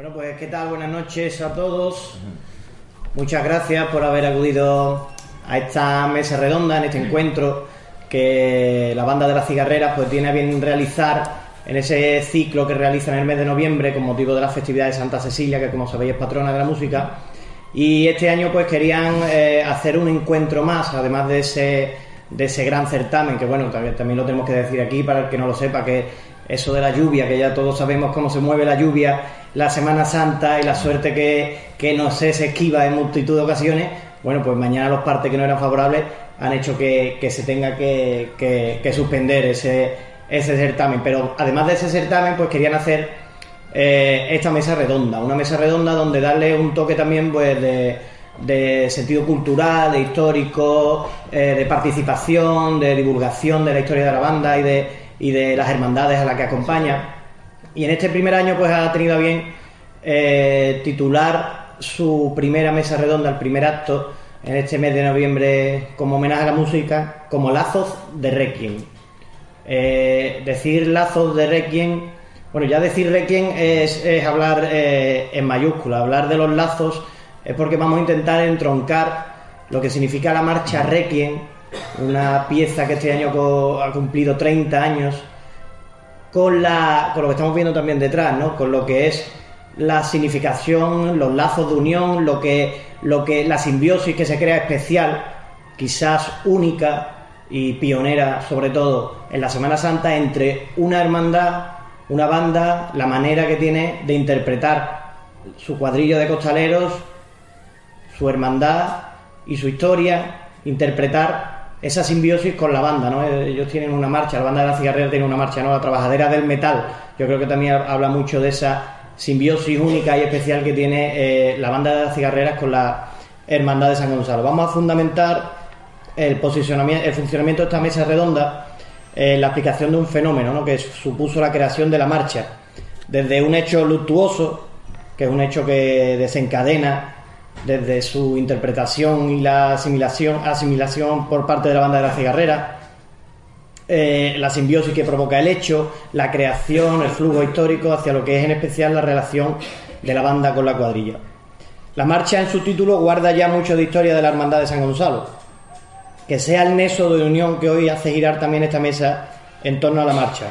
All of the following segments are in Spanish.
Bueno, pues qué tal, buenas noches a todos. Muchas gracias por haber acudido a esta mesa redonda, en este encuentro que la banda de las cigarreras pues tiene a bien realizar en ese ciclo que realiza en el mes de noviembre con motivo de la festividad de Santa Cecilia, que como sabéis es patrona de la música. Y este año pues querían eh, hacer un encuentro más, además de ese, de ese gran certamen, que bueno, también, también lo tenemos que decir aquí para el que no lo sepa, que eso de la lluvia, que ya todos sabemos cómo se mueve la lluvia, la Semana Santa y la suerte que, que no sé, se esquiva en multitud de ocasiones, bueno, pues mañana los partes que no eran favorables han hecho que, que se tenga que, que, suspender ese, ese certamen. Pero además de ese certamen, pues querían hacer eh, esta mesa redonda, una mesa redonda donde darle un toque también pues de, de sentido cultural, de histórico, eh, de participación, de divulgación de la historia de la banda y de, y de las hermandades a las que acompaña. Y en este primer año pues ha tenido a bien eh, titular su primera mesa redonda, el primer acto, en este mes de noviembre como homenaje a la música, como Lazos de Requiem. Eh, decir Lazos de Requiem, bueno, ya decir Requiem es, hablar eh, en mayúscula, hablar de los lazos es porque vamos a intentar entroncar lo que significa la marcha Requiem, una pieza que este año ha cumplido 30 años, con, la, con lo que estamos viendo también detrás, ¿no? con lo que es la significación, los lazos de unión, lo que, lo que, la simbiosis que se crea especial, quizás única y pionera, sobre todo en la Semana Santa, entre una hermandad, una banda, la manera que tiene de interpretar su cuadrillo de costaleros, su hermandad y su historia, interpretar esa simbiosis con la banda, ¿no? Ellos tienen una marcha, la banda de la cigarrera tiene una marcha, ¿no? La trabajadera del metal. Yo creo que también habla mucho de esa simbiosis única y especial que tiene eh, la banda de las cigarreras con la hermandad de San Gonzalo. Vamos a fundamentar el posicionamiento, el funcionamiento de esta mesa redonda en la aplicación de un fenómeno, ¿no? Que supuso la creación de la marcha. Desde un hecho luctuoso, que es un hecho que desencadena desde su interpretación y la asimilación, asimilación por parte de la banda de la cigarrera, eh, la simbiosis que provoca el hecho, la creación, el flujo histórico hacia lo que es en especial la relación de la banda con la cuadrilla. La marcha en su título guarda ya mucho de historia de la hermandad de San Gonzalo, que sea el nexo de unión que hoy hace girar también esta mesa en torno a la marcha,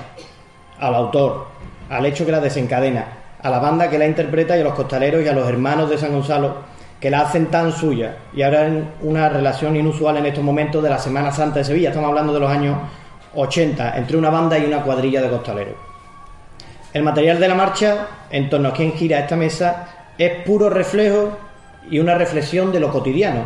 al autor, al hecho que la desencadena, a la banda que la interpreta y a los costaleros y a los hermanos de San Gonzalo que la hacen tan suya y ahora en una relación inusual en estos momentos de la Semana Santa de Sevilla, estamos hablando de los años 80, entre una banda y una cuadrilla de costaleros. El material de la marcha, en torno a quien gira esta mesa, es puro reflejo y una reflexión de lo cotidiano,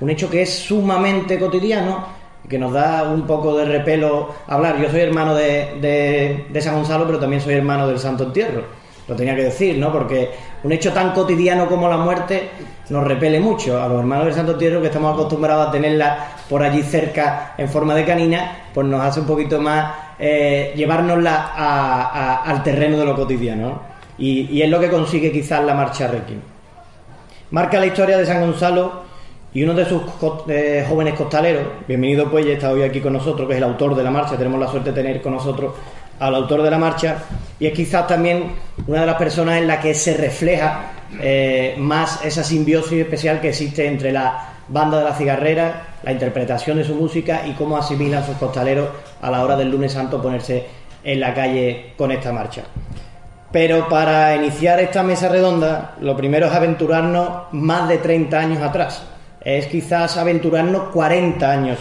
un hecho que es sumamente cotidiano que nos da un poco de repelo hablar. Yo soy hermano de, de, de San Gonzalo, pero también soy hermano del Santo Entierro. Lo tenía que decir, ¿no? Porque un hecho tan cotidiano como la muerte nos repele mucho. A los hermanos del Santo Entierro, que estamos acostumbrados a tenerla por allí cerca en forma de canina, pues nos hace un poquito más eh, llevárnosla a, a, al terreno de lo cotidiano. ¿no? Y, es lo que consigue quizás la marcha Requiem. Marca la historia de San Gonzalo y uno de sus jóvenes costaleros, bienvenido pues, ya está hoy aquí con nosotros, que es el autor de la marcha, tenemos la suerte de tener con nosotros al autor de la marcha, y es quizás también una de las personas en la que se refleja eh, más esa simbiosis especial que existe entre la banda de la cigarrera, la interpretación de su música y cómo asimilan sus costaleros a la hora del lunes santo ponerse en la calle con esta marcha. Pero para iniciar esta mesa redonda, lo primero es aventurarnos más de 30 años atrás. Es quizás aventurarnos 40 años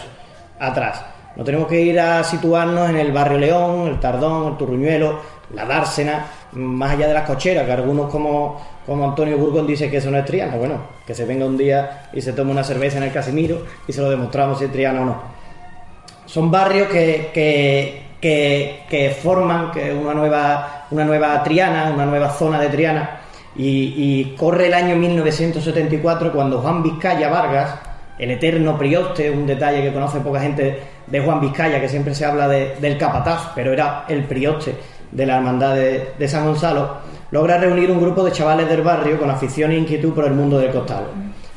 atrás. No tenemos que ir a situarnos en el barrio León, el Tardón, el Turruñuelo, la Dársena, más allá de las cocheras, que algunos como, como Antonio Burgón dice que eso no es Triana. Bueno, que se venga un día y se tome una cerveza en el Casimiro y se lo demostramos si es Triana o no. Son barrios que, que, que, que forman una, nueva, una nueva Triana, una nueva zona de Triana. Y, y corre el año 1974 cuando Juan Vizcaya Vargas, el eterno prioste, un detalle que conoce poca gente de Juan Vizcaya, que siempre se habla de, del capataz, pero era el prioste de la hermandad de, San Gonzalo, logra reunir un grupo de chavales del barrio con afición e inquietud por el mundo del costal.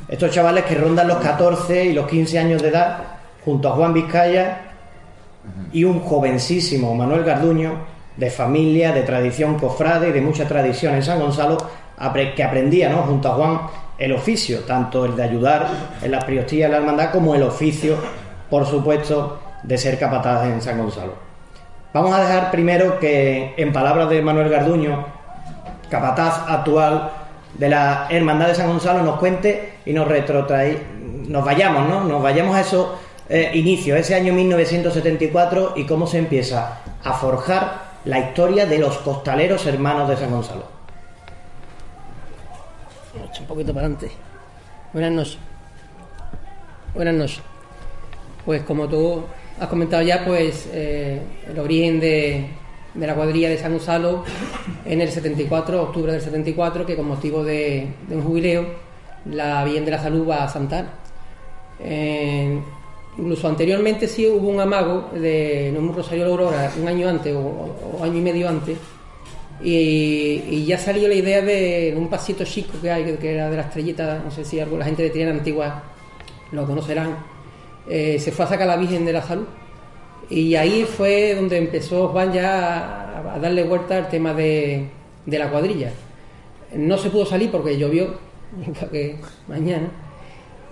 Estos chavales que rondan los 14 y los 15 años de edad, junto a Juan Vizcaya y un jovencísimo Manuel Garduño, de familia, de tradición cofrade y de mucha tradición en San Gonzalo, que aprendía ¿no? junto a Juan el oficio, tanto el de ayudar en las priostías de la hermandad como el oficio, por supuesto, de ser capataz en San Gonzalo. Vamos a dejar primero que, en palabras de Manuel Garduño, capataz actual de la Hermandad de San Gonzalo, nos cuente y nos retrotrae, nos vayamos, ¿no? Nos vayamos a esos eh, inicios, ese año 1974 y cómo se empieza a forjar la historia de los costaleros hermanos de San Gonzalo un poquito para adelante. Buenas noches. Buenas noches. Pues como tú has comentado ya, pues eh, el origen de, la cuadrilla de San Gonzalo en el 74, octubre del 74, que con motivo de, un jubileo, la Bien de la Salud va a Santana. incluso anteriormente sí hubo un amago de un Rosario de Aurora un año antes o año y medio antes y, ya salió la idea de un pasito chico que hay, que era de la estrellita, no sé si la gente de Triana Antigua lo conocerán. Eh, se fue a sacar la Virgen de la Salud. Y ahí fue donde empezó Juan ya a, darle vuelta al tema de, la cuadrilla. No se pudo salir porque llovió, que mañana.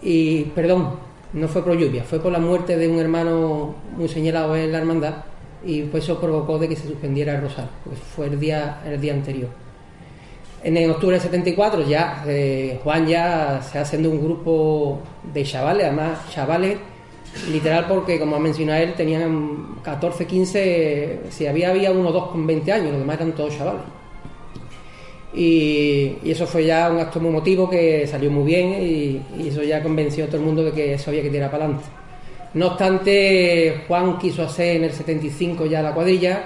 Y, perdón, no fue por lluvia, fue por la muerte de un hermano muy señalado en la hermandad y pues eso provocó de que se suspendiera el rosario, pues fue el día, el día anterior. En octubre del 74 ya eh, Juan ya se haciendo un grupo de chavales, además chavales literal porque como ha mencionado él tenían 14, 15, si había había uno o dos con 20 años, los demás eran todos chavales. Y, eso fue ya un acto muy emotivo que salió muy bien y, y, eso ya convenció a todo el mundo de que eso había que tirar para adelante. No obstante, Juan quiso hacer en el 75 ya la cuadrilla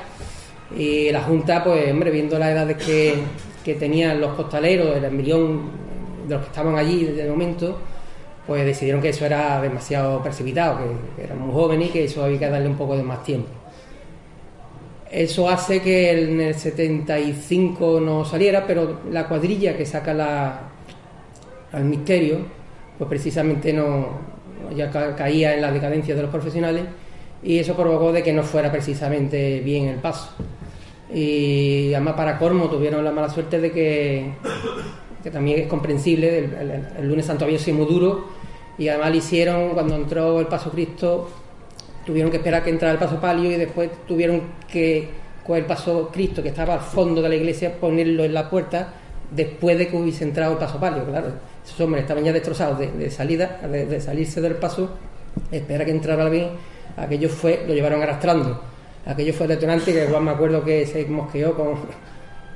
y la Junta, pues, hombre, viendo las edades que, que tenían los costaleros, el millón de los que estaban allí de momento, pues decidieron que eso era demasiado precipitado, que, eran muy jóvenes y que eso había que darle un poco de más tiempo. Eso hace que en el 75 no saliera, pero la cuadrilla que saca la, al misterio, pues precisamente no, ya caía en la decadencia de los profesionales y eso provocó de que no fuera precisamente bien el paso. Y además para Cormo tuvieron la mala suerte de que, que también es comprensible, el, lunes santo había sido muy duro y además lo hicieron cuando entró el paso Cristo, tuvieron que esperar que entrara el paso palio y después tuvieron que con el paso Cristo que estaba al fondo de la iglesia ponerlo en la puerta después de que hubiese entrado el paso palio, claro esos hombres estaban ya destrozados de, salida, de, salirse del paso, espera que entrara bien, aquello fue, lo llevaron arrastrando. Aquello fue detonante que igual me acuerdo que se mosqueó con,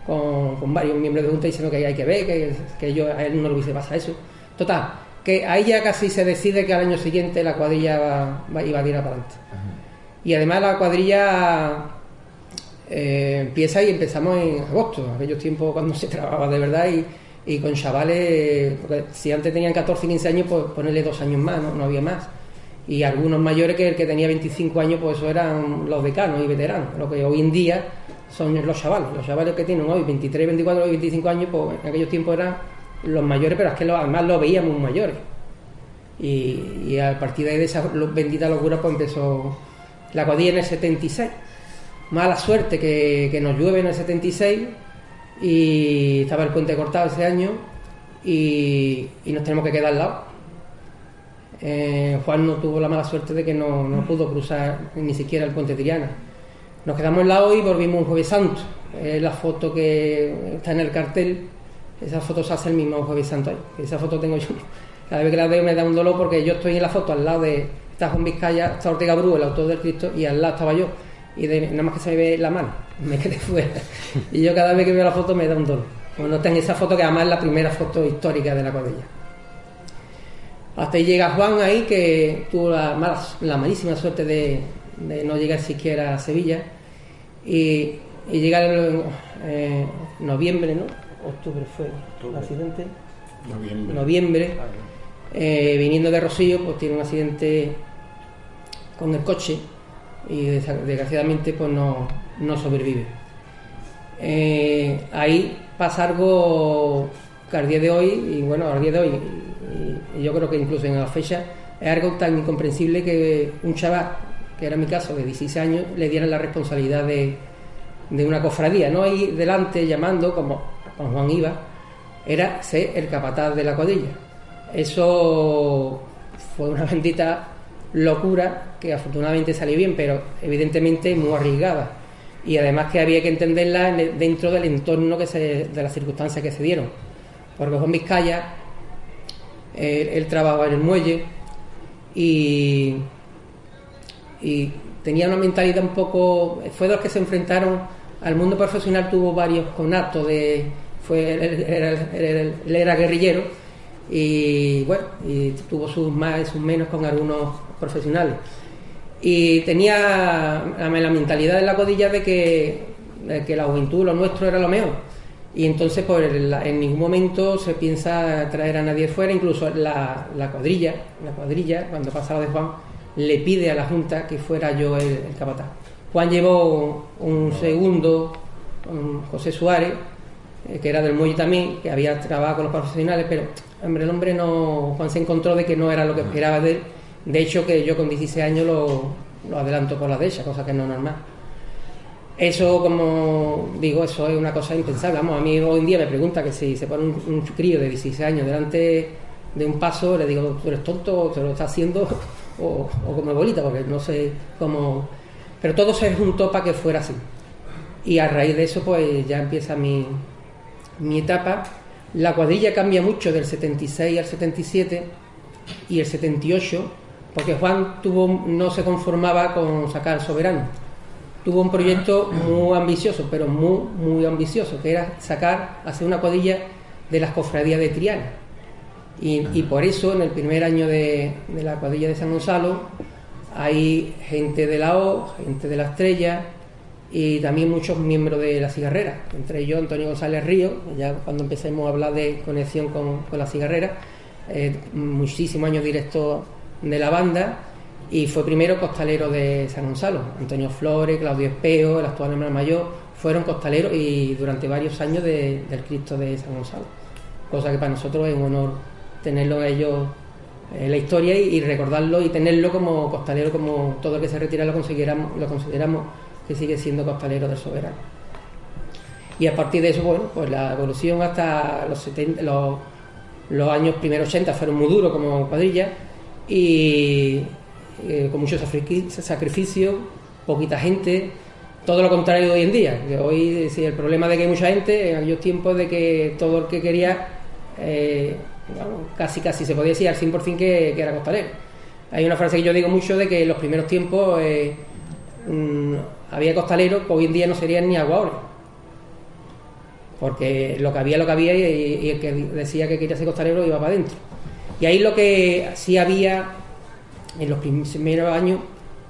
con, varios miembros de Junta diciendo que hay que ver, que, que yo, a él no le hubiese pasado eso. Total, que ahí ya casi se decide que al año siguiente la cuadrilla va, iba a ir para adelante. Y además la cuadrilla eh, empieza y empezamos en agosto, aquellos tiempos cuando se trabajaba de verdad y y con chavales, porque si antes tenían 14 y 15 años, pues ponerle dos años más, ¿no? había más. Y algunos mayores que el que tenía 25 años, pues eso eran los decanos y veteranos. Lo que hoy en día son los chavales. Los chavales que tienen hoy 23, 24 y 25 años, pues en aquellos tiempos eran los mayores, pero es que además los veíamos mayores. Y, a partir de esa bendita locura, pues empezó la cuadrilla en el 76. Mala suerte que, que nos llueve en el 76 y estaba el puente cortado ese año y, nos tenemos que quedar al lado. Eh, Juan no tuvo la mala suerte de que no, pudo cruzar ni siquiera el puente Triana. Nos quedamos al lado y volvimos un jueves santo. la foto que está en el cartel, esa foto se hace el mismo jueves santo ahí. Esa foto tengo yo. Cada vez que la veo me da un dolor porque yo estoy en la foto al lado de, está Juan Vizcaya, está Ortega Bru, el autor del Cristo, y al lado estaba yo y nada más que se me ve la mano, me quedé fuera. Y yo cada vez que veo la foto me da un dolor. Bueno, tengo esa foto que además es la primera foto histórica de la cuadrilla. Hasta ahí llega Juan ahí, que tuvo la, la malísima suerte de, no llegar siquiera a Sevilla. Y, llega en eh, noviembre, ¿no? Octubre fue el accidente. Noviembre. Noviembre. Eh, viniendo de Rosillo, pues tiene un accidente con el coche y desgraciadamente pues no, sobrevive. Eh, ahí pasa algo que al día de hoy, y bueno, al día de hoy, y, yo creo que incluso en la fecha, es algo tan incomprensible que un chaval, que era mi caso, de 16 años, le dieran la responsabilidad de, una cofradía, no ahí delante llamando, como, Juan iba, era ser el capataz de la cuadrilla. Eso fue una bendita locura que afortunadamente salió bien, pero evidentemente muy arriesgada. Y además que había que entenderla dentro del entorno que se, de las circunstancias que se dieron. Porque Juan Vizcaya, él, trabajaba en el muelle y, y tenía una mentalidad un poco. Fue de los que se enfrentaron al mundo profesional, tuvo varios conatos de. Fue, él, era guerrillero y bueno, y tuvo sus más y sus menos con algunos profesionales. Y tenía la, mentalidad de la codilla de que, que la juventud, lo nuestro era lo mejor. Y entonces, pues en ningún momento se piensa traer a nadie fuera, incluso la, la cuadrilla, la cuadrilla, cuando pasaba de Juan, le pide a la Junta que fuera yo el, capataz. Juan llevó un segundo, José Suárez, eh, que era del muelle también, que había trabajado con los profesionales, pero hombre, el hombre no, Juan se encontró de que no era lo que esperaba de él. De hecho, que yo con 16 años lo, lo adelanto por la de ella, cosa que no es normal. Eso, como digo, eso es una cosa impensable. Vamos, a mí hoy en día me pregunta que si se pone un, un crío de 16 años delante de un paso, le digo, tú eres tonto, te lo estás haciendo o, como bolita, porque no sé cómo... Pero todo se juntó para que fuera así. Y a raíz de eso, pues ya empieza mi, mi etapa. La cuadrilla cambia mucho del 76 al 77 y el 78, porque Juan tuvo, no se conformaba con sacar soberano. Tuvo un proyecto muy ambicioso, pero muy, muy ambicioso, que era sacar, hacer una cuadrilla de las cofradías de Triana y, por eso en el primer año de, la cuadrilla de San Gonzalo hay gente de la O, gente de la Estrella y también muchos miembros de la cigarrera, entre ellos Antonio González Río, ya cuando empecemos a hablar de conexión con, la cigarrera, eh, muchísimos años directo de la banda y fue primero costalero de San Gonzalo. Antonio Flores, Claudio Espeo, el actual hermano mayor, fueron costaleros y durante varios años del Cristo de San Gonzalo, cosa que para nosotros es un honor tenerlo ellos en la historia y, recordarlo y tenerlo como costalero, como todo el que se retira lo, consideramos, lo consideramos que sigue siendo costalero del soberano. Y a partir de eso, bueno, pues la evolución hasta los, 70, los, años primeros 80 fueron muy duros como cuadrilla y eh, con mucho sacrificio, poquita gente, todo lo contrario de hoy en día. Que hoy, si el problema de que hay mucha gente, en aquellos tiempos de que todo el que quería eh, casi casi se podía decir al 100% que, que era costalero. Hay una frase que yo digo mucho de que en los primeros tiempos eh, había costaleros que hoy en día no serían ni aguadores. Porque lo que había, lo que había, y, el que decía que quería ser costalero iba para adentro. Y ahí lo que sí había en los primeros años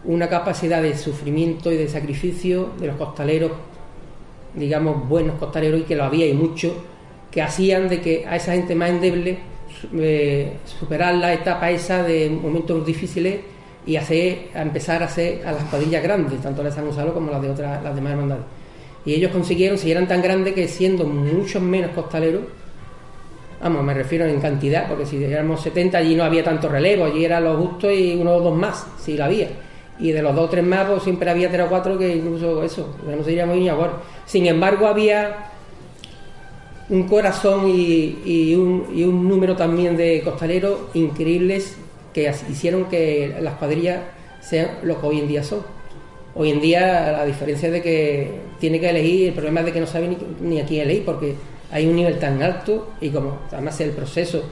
una capacidad de sufrimiento y de sacrificio de los costaleros, digamos, buenos costaleros, y que lo había y mucho, que hacían de que a esa gente más endeble eh, superar la etapa esa de momentos difíciles y hacer, a empezar a hacer a las cuadrillas grandes, tanto la de San Gonzalo como las de otras, las demás hermandades. Y ellos consiguieron, si eran tan grandes que siendo muchos menos costaleros, vamos, me refiero en cantidad, porque si éramos 70 allí no había tanto relevo, allí era lo justo y uno o dos más, si lo había. Y de los dos o tres más, pues siempre había tres o cuatro que incluso eso, no sería muy igual. Sin embargo, había un corazón y, un, número también de costaleros increíbles que hicieron que las cuadrillas sean lo que hoy en día son. Hoy en día, la diferencia de que tiene que elegir, el problema es de que no sabe ni, a quién elegir, porque hay un nivel tan alto y como además el proceso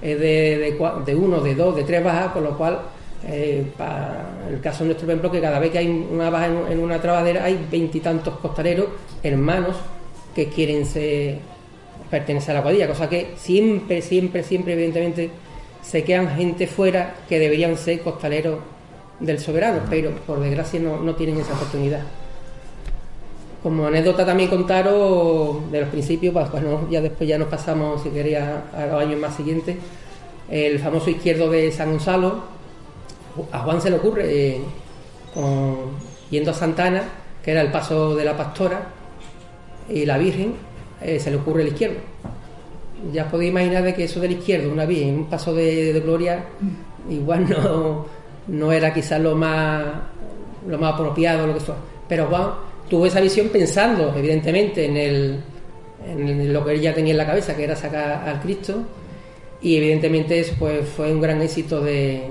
es de, de, uno, de dos, de tres bajas, con lo cual, eh, para el caso de nuestro ejemplo, que cada vez que hay una baja en, en una trabadera hay veintitantos costaleros, hermanos, que quieren ser pertenece a la cuadrilla, cosa que siempre, siempre, siempre, evidentemente, se quedan gente fuera que deberían ser costaleros del soberano, pero por desgracia no, tienen esa oportunidad. Como anécdota también contaros de los principios, pues, bueno, ya después ya nos pasamos, si quería, a los años más siguientes, el famoso izquierdo de San Gonzalo, a Juan se le ocurre, eh, yendo a Santana, que era el paso de la pastora y la Virgen, eh, se le ocurre el izquierdo. Ya podéis imaginar de que eso del izquierdo, una vez en un paso de, gloria, igual no, no era quizás lo más, lo más apropiado, lo que sea. Pero Juan tuvo esa visión pensando, evidentemente, en el, en lo que él ya tenía en la cabeza, que era sacar al Cristo, y evidentemente eso pues, fue un gran éxito de,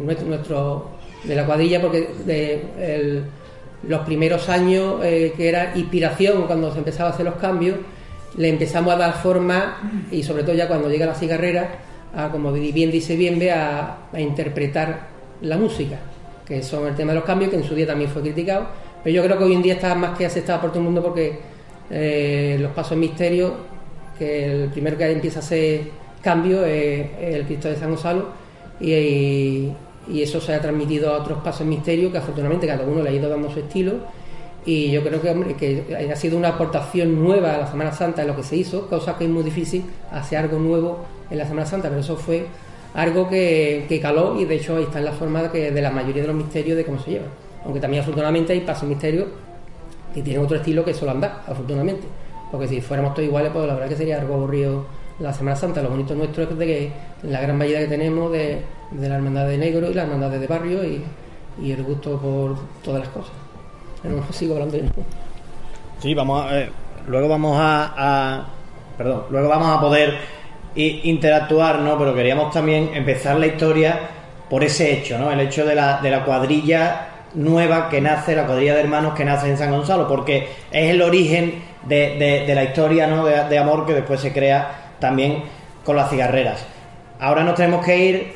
nuestro, de la cuadrilla, porque de los primeros años, eh, que era inspiración cuando se empezaba a hacer los cambios, le empezamos a dar forma, y sobre todo ya cuando llega la cigarrera, a, como bien dice bien, a, a interpretar la música, que son el tema de los cambios, que en su día también fue criticado, pero yo creo que hoy en día está más que aceptado por todo el mundo porque eh, los pasos misterios, que el primero que empieza a hacer cambio es el Cristo de San Gonzalo y, eso se ha transmitido a otros pasos misterios que afortunadamente cada uno le ha ido dando su estilo y yo creo que, que ha sido una aportación nueva a la Semana Santa en lo que se hizo, cosa que es muy difícil hacer algo nuevo en la Semana Santa, pero eso fue algo que, caló y de hecho ahí está en la forma de, de la mayoría de los misterios de cómo se lleva. Aunque también afortunadamente hay pasos misterios que tienen otro estilo que solo anda, afortunadamente. Porque si fuéramos todos iguales, pues la verdad que sería algo aburrido la Semana Santa. Lo bonito nuestro es de que la gran variedad que tenemos de, la hermandad de negro y la hermandad de barrio y, el gusto por todas las cosas. Pero sigo hablando yo. Sí, vamos a, luego vamos a, perdón, luego vamos a poder interactuar, ¿no? Pero queríamos también empezar la historia por ese hecho, ¿no? El hecho de la, de la cuadrilla nueva que nace, la cuadrilla de hermanos que nace en San Gonzalo, porque es el origen de, la historia ¿no? de, amor que después se crea también con las cigarreras. Ahora nos tenemos que ir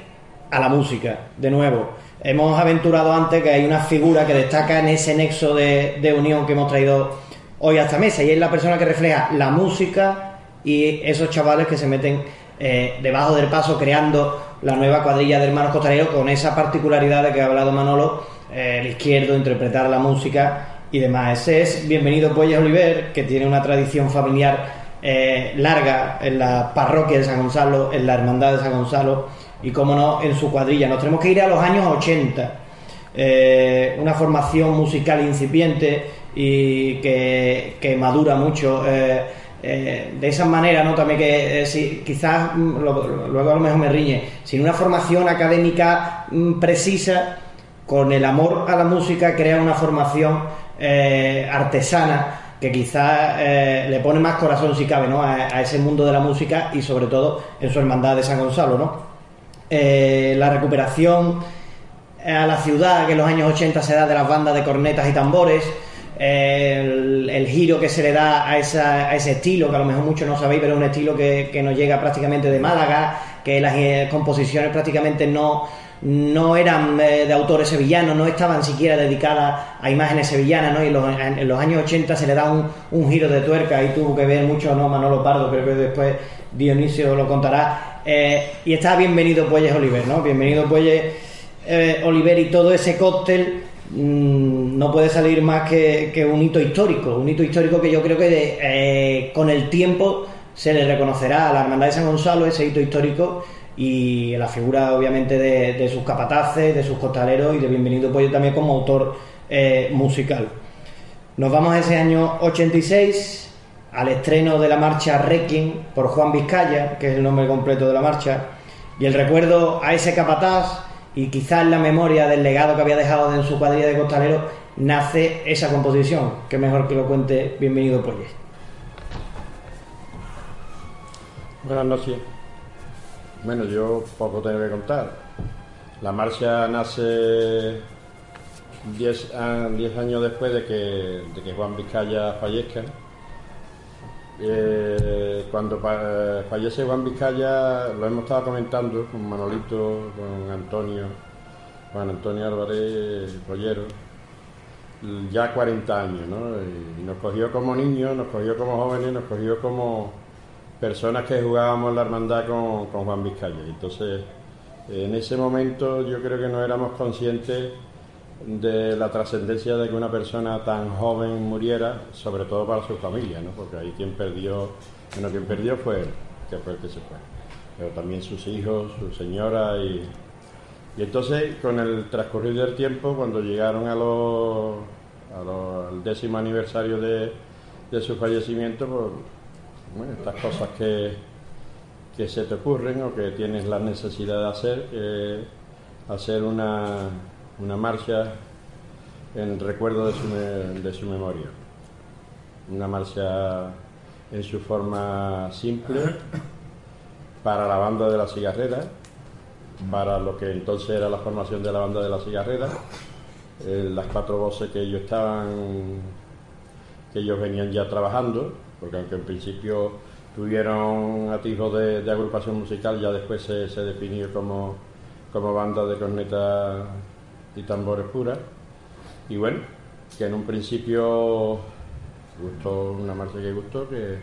a la música, de nuevo. Hemos aventurado antes que hay una figura que destaca en ese nexo de, unión que hemos traído hoy a esta mesa, y es la persona que refleja la música y esos chavales que se meten eh, debajo del paso creando la nueva cuadrilla de hermanos costaleros con esa particularidad de que ha hablado Manolo eh, el izquierdo, interpretar la música y demás. Ese es Bienvenido Puelles Oliver, que tiene una tradición familiar eh, larga en la parroquia de San Gonzalo, en la hermandad de San Gonzalo y, como no, en su cuadrilla. Nos tenemos que ir a los años 80. Eh, una formación musical incipiente y que, madura mucho. de esa manera, ¿no? También que si, quizás, mm, luego a lo mejor me riñe, sin una formación académica mm, precisa, con el amor a la música crea una formación eh, artesana que quizás eh, le pone más corazón si cabe ¿no? a, ese mundo de la música y sobre todo en su hermandad de San Gonzalo. ¿no? Eh, la recuperación a la ciudad que en los años 80 se da de las bandas de cornetas y tambores, el, giro que se le da a, ese estilo, que a lo mejor muchos no sabéis, pero es un estilo que, que nos llega prácticamente de Málaga, que las composiciones prácticamente no no eran eh, de autores sevillanos, no estaban siquiera dedicadas a imágenes sevillanas, ¿no? Y en los, años 80 se le da un, giro de tuerca y tuvo que ver mucho, ¿no? Manolo Pardo, creo que después Dionisio lo contará. Eh, y está Bienvenido Puelles Oliver, ¿no? Bienvenido Puelles eh, Oliver y todo ese cóctel mm, no puede salir más que, un hito histórico, un hito histórico que yo creo que con el tiempo se le reconocerá a la Hermandad de San Gonzalo, ese hito histórico y la figura obviamente de, sus capataces, de sus costaleros y de Bienvenido Pollo también como autor eh, musical. Nos vamos a ese año 86 al estreno de la marcha Requiem por Juan Vizcaya, que es el nombre completo de la marcha, y el recuerdo a ese capataz y quizás la memoria del legado que había dejado en su cuadrilla de costaleros nace esa composición, que mejor que lo cuente Bienvenido Pollo. Buenas noches. Bueno, yo poco tengo que contar. La marcha nace 10 años después de que, Juan Vizcaya fallezca. Eh, cuando fallece Juan Vizcaya, lo hemos estado comentando con Manolito, con Antonio, Juan Antonio Álvarez Rollero, ya 40 años, ¿no? Y nos cogió como niños, nos cogió como jóvenes, nos cogió como personas que jugábamos la hermandad con, Juan Vizcaya. Entonces, en ese momento yo creo que no éramos conscientes de la trascendencia de que una persona tan joven muriera, sobre todo para su familia, ¿no? porque ahí quien perdió, bueno, quien perdió fue él, que fue el que se fue, pero también sus hijos, su señora y, y entonces con el transcurrir del tiempo, cuando llegaron a los, al décimo aniversario de, de su fallecimiento, pues, bueno, estas cosas que, que se te ocurren o que tienes la necesidad de hacer, hacer una, una marcha en recuerdo de su, de su memoria. Una marcha en su forma simple para la banda de la cigarrera, para lo que entonces era la formación de la banda de la cigarrera, eh, las cuatro voces que ellos estaban, que ellos venían ya trabajando, porque aunque en principio tuvieron atisbos de, de agrupación musical, ya después se, se definió como, como banda de corneta y tambores puras. Y bueno, que en un principio gustó una marcha que gustó, que,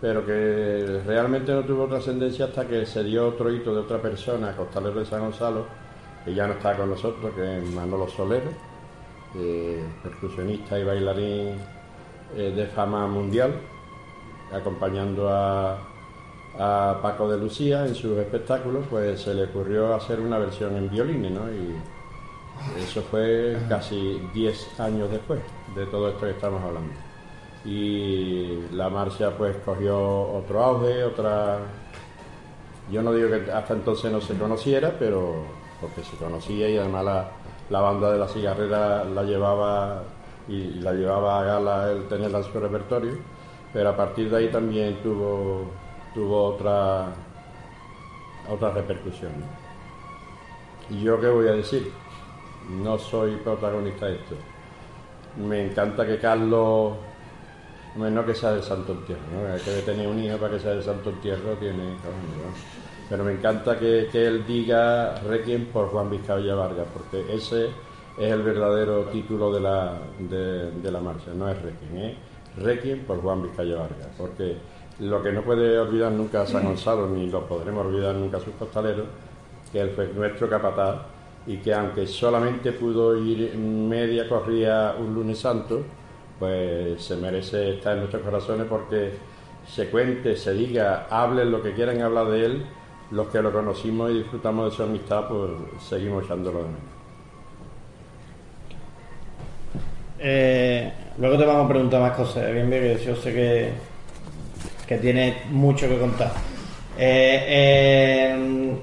pero que realmente no tuvo trascendencia hasta que se dio otro hito de otra persona, costalero de San Gonzalo, que ya no está con nosotros, que es Manolo Soler, eh, percusionista y bailarín eh, de fama mundial, acompañando a, a Paco de Lucía en sus espectáculos, pues se le ocurrió hacer una versión en violines, ¿no? Y eso fue casi 10 años después de todo esto que estamos hablando. Y la marcha pues cogió otro auge, otra... Yo no digo que hasta entonces no se conociera, pero porque se conocía y además la, la banda de la cigarrera la llevaba y la llevaba a gala el tenerla en su repertorio, pero a partir de ahí también tuvo, tuvo otra, otra repercusión. ¿Y yo qué voy a decir? No soy protagonista de esto. Me encanta que Carlos, no que sea de Santo Entierro, ¿no? hay que tener un hijo para que sea de Santo Entierro, tiene ¿no? pero me encanta que, que él diga Requiem por Juan Vizcaya Vargas, porque ese es el verdadero título de la, de, la marcha, no es Requiem, es Requiem por Juan Vizcaya Vargas, porque lo que no puede olvidar nunca San Gonzalo, ni lo podremos olvidar nunca a sus costaleros, que él fue nuestro capataz y que aunque solamente pudo ir media corrida un lunes santo, pues se merece estar en nuestros corazones porque se cuente, se diga, hablen lo que quieran hablar de él, los que lo conocimos y disfrutamos de su amistad, pues seguimos echándolo de menos. Eh, luego te vamos a preguntar más cosas, bien, bien, que yo sé que, que tiene mucho que contar. Eh, eh,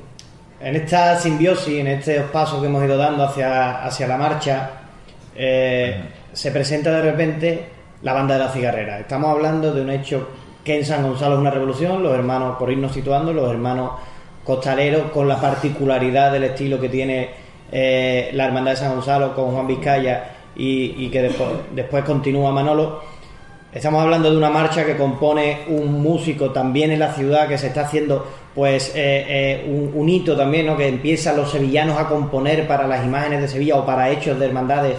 en esta simbiosis, en estos pasos que hemos ido dando hacia, hacia la marcha, eh, se presenta de repente la banda de la cigarrera. Estamos hablando de un hecho que en San Gonzalo es una revolución, los hermanos, por irnos situando, los hermanos costaleros con la particularidad del estilo que tiene eh, la hermandad de San Gonzalo con Juan Vizcaya y, que después, después continúa Manolo. Estamos hablando de una marcha que compone un músico también en la ciudad que se está haciendo pues eh, eh, un, un, hito también, ¿no? que empiezan los sevillanos a componer para las imágenes de Sevilla o para hechos de hermandades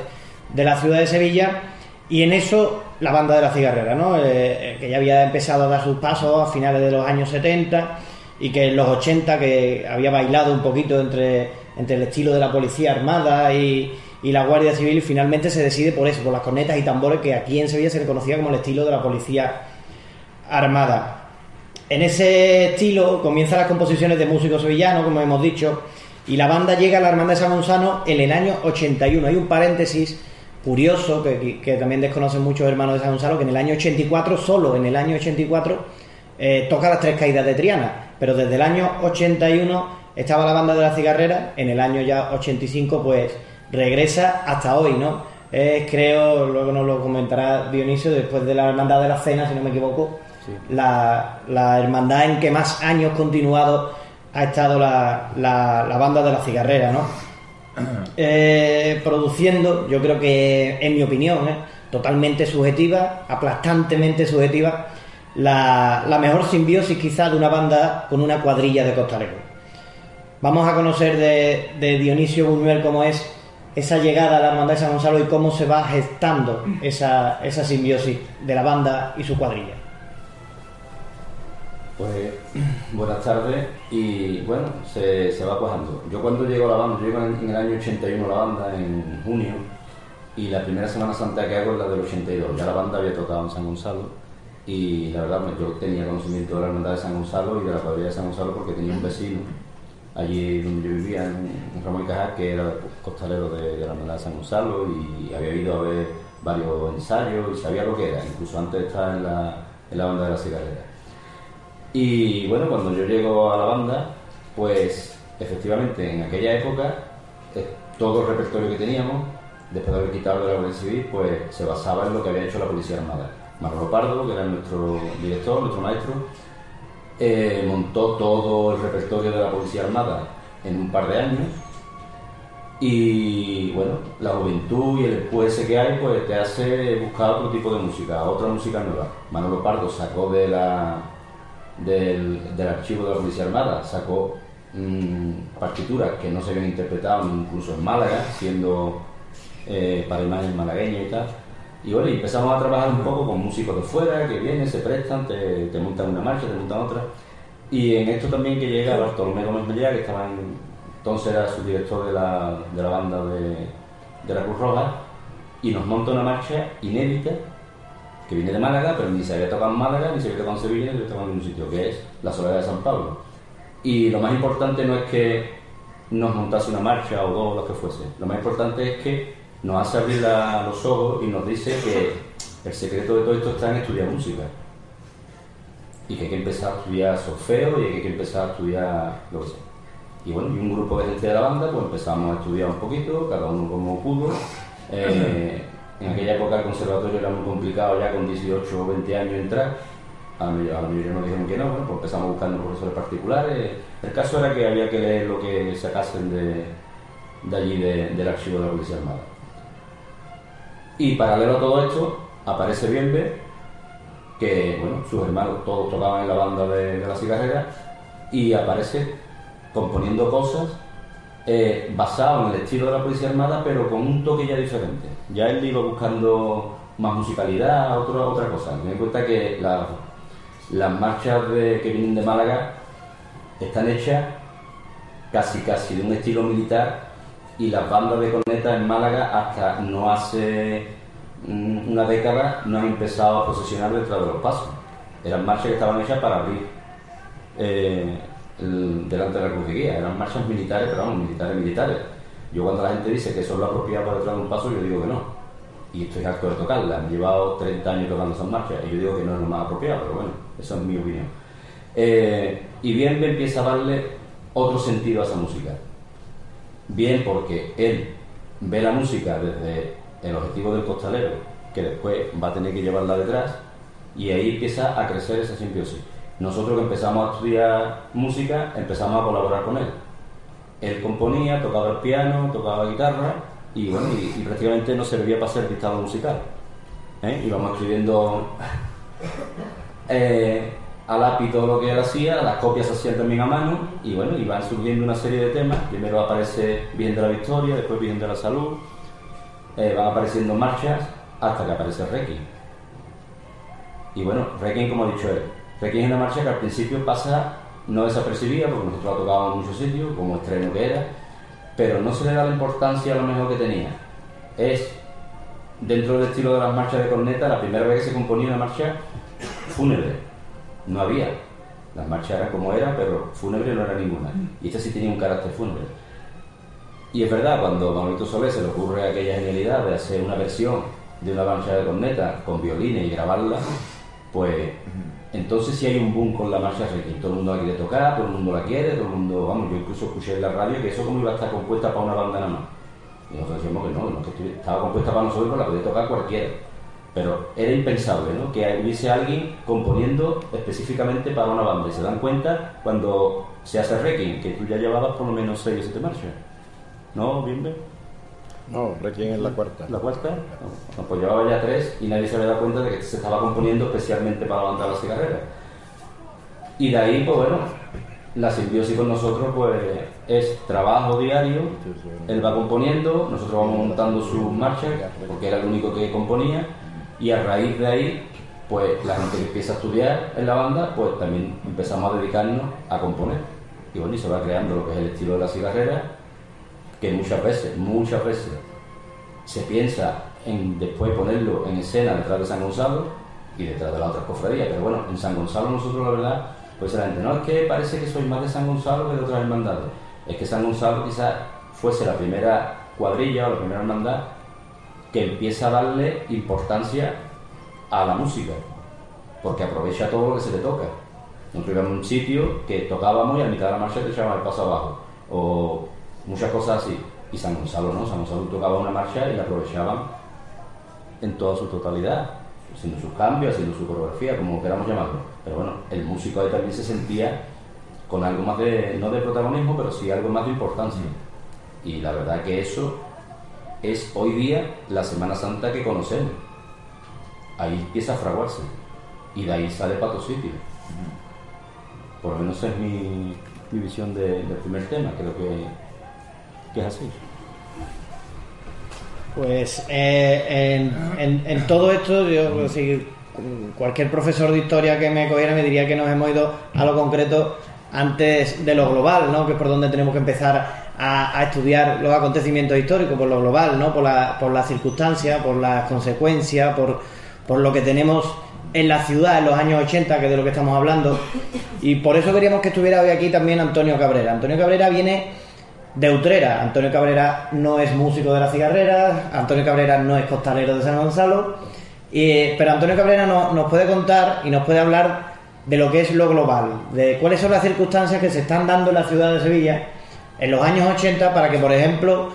de la ciudad de Sevilla y en eso la banda de la cigarrera, ¿no? Eh, que ya había empezado a dar sus pasos a finales de los años 70 y que en los 80 que había bailado un poquito entre, entre el estilo de la policía armada y, y la Guardia Civil finalmente se decide por eso, por las cornetas y tambores que aquí en Sevilla se le conocía como el estilo de la policía armada. En ese estilo comienzan las composiciones de músicos sevillanos, como hemos dicho, y la banda llega a la Hermandad de San Gonzalo en el año 81. Hay un paréntesis curioso que, que también desconocen muchos hermanos de San Gonzalo, que en el año 84, solo en el año 84, eh, toca las tres caídas de Triana, pero desde el año 81 estaba la banda de la cigarrera, en el año ya 85 pues regresa hasta hoy, ¿no? Es, creo, luego nos lo comentará Dionisio, después de la hermandad de la cena, si no me equivoco, sí. la, la, hermandad en que más años continuados ha estado la, la, la banda de la cigarrera, ¿no? Eh, produciendo, yo creo que, en mi opinión, ¿eh? totalmente subjetiva, aplastantemente subjetiva, la, la mejor simbiosis quizá de una banda con una cuadrilla de costaleros. Vamos a conocer de, de Dionisio Buñuel cómo es esa llegada a la hermandad de San Gonzalo y cómo se va gestando esa, esa simbiosis de la banda y su cuadrilla. Pues buenas tardes y bueno, se, se, va cuajando. Yo cuando llego a la banda, yo llego en, en, el año 81 a la banda, en junio, y la primera Semana Santa que hago es la del 82. Ya la banda había tocado en San Gonzalo y la verdad yo tenía conocimiento de la hermandad de San Gonzalo y de la cuadrilla de San Gonzalo porque tenía un vecino allí donde yo vivía, en, Ramón Cajal, que era costalero de, de la hermandad de San Gonzalo y había ido a ver varios ensayos y sabía lo que era, incluso antes de estar en la, en la banda de la cigarrera. Y bueno, cuando yo llego a la banda, pues efectivamente en aquella época eh, todo el repertorio que teníamos, después de haber quitado de la Guardia Civil, pues se basaba en lo que había hecho la Policía Armada. Manolo Pardo, que era nuestro director, nuestro maestro, eh, montó todo el repertorio de la Policía Armada en un par de años y bueno, la juventud y el después que hay pues te hace buscar otro tipo de música, otra música nueva. Manolo Pardo sacó de la, del, archivo de la Policía Armada, sacó mm, partituras que no se habían interpretado incluso en Málaga, siendo eh, para imágenes malagueñas y tal. Y bueno, empezamos a trabajar un poco con músicos de fuera que vienen, se prestan, te, te montan una marcha, te montan otra. Y en esto también que llega Bartolomé Gómez Mellá, que estaba entonces era su director de la, de la banda de, de, la Cruz Roja, y nos monta una marcha inédita que viene de Málaga, pero ni se había tocado en Málaga, ni se había tocado en Sevilla, ni se había tocado en ningún sitio, que es la Soledad de San Pablo. Y lo más importante no es que nos montase una marcha o dos, lo que fuese, lo más importante es que nos hace abrir los ojos y nos dice que el secreto de todo esto está en estudiar música. Y que hay que empezar a estudiar solfeo y que hay que empezar a estudiar lo que sea. Y bueno, y un grupo de gente de la banda, pues empezamos a estudiar un poquito, cada uno como pudo. Eh, en aquella época el conservatorio era muy complicado ya con 18 o 20 años entrar. A la mayoría nos dijeron que no, bueno, pues empezamos buscando profesores particulares. El caso era que había que leer lo que sacasen de, de allí del archivo de la Policía Armada. Y paralelo a todo esto, aparece Bienve, que bueno, sus hermanos todos tocaban en la banda de, la cigarrera, y aparece componiendo cosas eh, basado en el estilo de la Policía Armada, pero con un toque ya diferente. Ya él iba buscando más musicalidad, otra, otra cosa. Me doy cuenta que las marchas que vienen de Málaga están hechas casi casi de un estilo militar y las bandas de corneta en Málaga hasta no hace mm, una década no han empezado a posesionar detrás de los pasos. Eran marchas que estaban hechas para abrir eh, delante de la guía. Eran marchas militares, pero vamos, militares, militares. Yo cuando la gente dice que eso es lo para detrás de un paso, yo digo que no. Y estoy harto de tocarla. Han llevado 30 años tocando esas marchas y yo digo que no es lo más apropiado, pero bueno, esa es mi opinión. Eh, y bien me empieza a darle otro sentido a esa música bien porque él ve la música desde el objetivo del costalero, que después va a tener que llevarla detrás, y ahí empieza a crecer esa simbiosis. Nosotros que empezamos a estudiar música, empezamos a colaborar con él. Él componía, tocaba el piano, tocaba guitarra, y bueno, y, prácticamente no servía para ser dictado musical. ¿eh? Íbamos escribiendo eh, a lápiz todo lo que él hacía, las copias se hacían también a mano y bueno, y van surgiendo una serie de temas. Primero aparece Bien de la Victoria, después Bien de la Salud, eh, van apareciendo marchas hasta que aparece Requiem. Y bueno, Requiem, como ha dicho él, Requiem es una marcha que al principio pasa no desapercibida, porque nosotros la tocábamos en muchos sitios, como estreno que era, pero no se le da la importancia a lo mejor que tenía. Es, dentro del estilo de las marchas de corneta, la primera vez que se componía una marcha fúnebre no había. Las marchas eran como eran, pero fúnebre no era ninguna. Y esta sí tenía un carácter fúnebre. Y es verdad, cuando a Manolito Solé se le ocurre aquella genialidad de hacer una versión de una marcha de corneta con violines y grabarla, pues entonces sí hay un boom con la marcha Requiem. Todo el mundo la quiere tocar, todo el mundo la quiere, todo el mundo, vamos, yo incluso escuché en la radio que eso como iba a estar compuesta para una banda nada más. Y nosotros decíamos que no, que estaba compuesta para nosotros, pero la podía tocar cualquiera. Pero era impensable ¿no? que hubiese alguien componiendo específicamente para una banda. Y se dan cuenta cuando se hace Requiem, que tú ya llevabas por lo menos 6 o 7 marchas. ¿No, Bimbe? No, Requiem es la cuarta. ¿La cuarta? No, pues llevaba ya 3 y nadie se había dado cuenta de que se estaba componiendo especialmente para la banda de la cigarrera. Y de ahí, pues bueno, la simbiosis con nosotros pues es trabajo diario, él va componiendo, nosotros vamos montando sus marchas, porque era el único que componía, y a raíz de ahí, pues la gente que empieza a estudiar en la banda, pues también empezamos a dedicarnos a componer. Y bueno, y se va creando lo que es el estilo de la cigarrera, que muchas veces, muchas veces se piensa en después ponerlo en escena detrás de San Gonzalo y detrás de las otras cofradías. Pero bueno, en San Gonzalo nosotros la verdad, pues la gente, no es que parece que soy más de San Gonzalo que de otras hermandades. Es que San Gonzalo quizás fuese la primera cuadrilla o la primera hermandad que empieza a darle importancia a la música, porque aprovecha todo lo que se le toca. Nosotros íbamos a un sitio que tocábamos y a mitad de la marcha te echaban el paso abajo, o muchas cosas así. Y San Gonzalo no, San Gonzalo tocaba una marcha y la aprovechaban en toda su totalidad. haciendo sus cambios, haciendo su coreografía, como queramos llamarlo. Pero bueno, el músico ahí también se sentía con algo más de, no de protagonismo, pero sí algo más de importancia. Y la verdad que eso es hoy día la Semana Santa que conocemos. Ahí empieza a fraguarse. Y de ahí sale Pato Sitio. Por lo menos es mi, mi visión de- del primer tema, creo que, que es así. Pues eh, en, en- en todo esto, yo si cualquier profesor de historia que me cogiera me diría que nos hemos ido a lo concreto antes de lo global, ¿no? Que es por donde tenemos que empezar a, estudiar los acontecimientos históricos, por lo global, ¿no? Por la, por las circunstancias, por las consecuencias, por, por lo que tenemos en la ciudad en los años 80, que es de lo que estamos hablando. Y por eso queríamos que estuviera hoy aquí también Antonio Cabrera. Antonio Cabrera viene de Utrera. Antonio Cabrera no es músico de la cigarrera, Antonio Cabrera no es costalero de San Gonzalo, pero Antonio Cabrera no- nos puede contar y nos puede hablar de lo que es lo global, de cuáles son las circunstancias que se están dando en la ciudad de Sevilla en los años 80 para que, por ejemplo,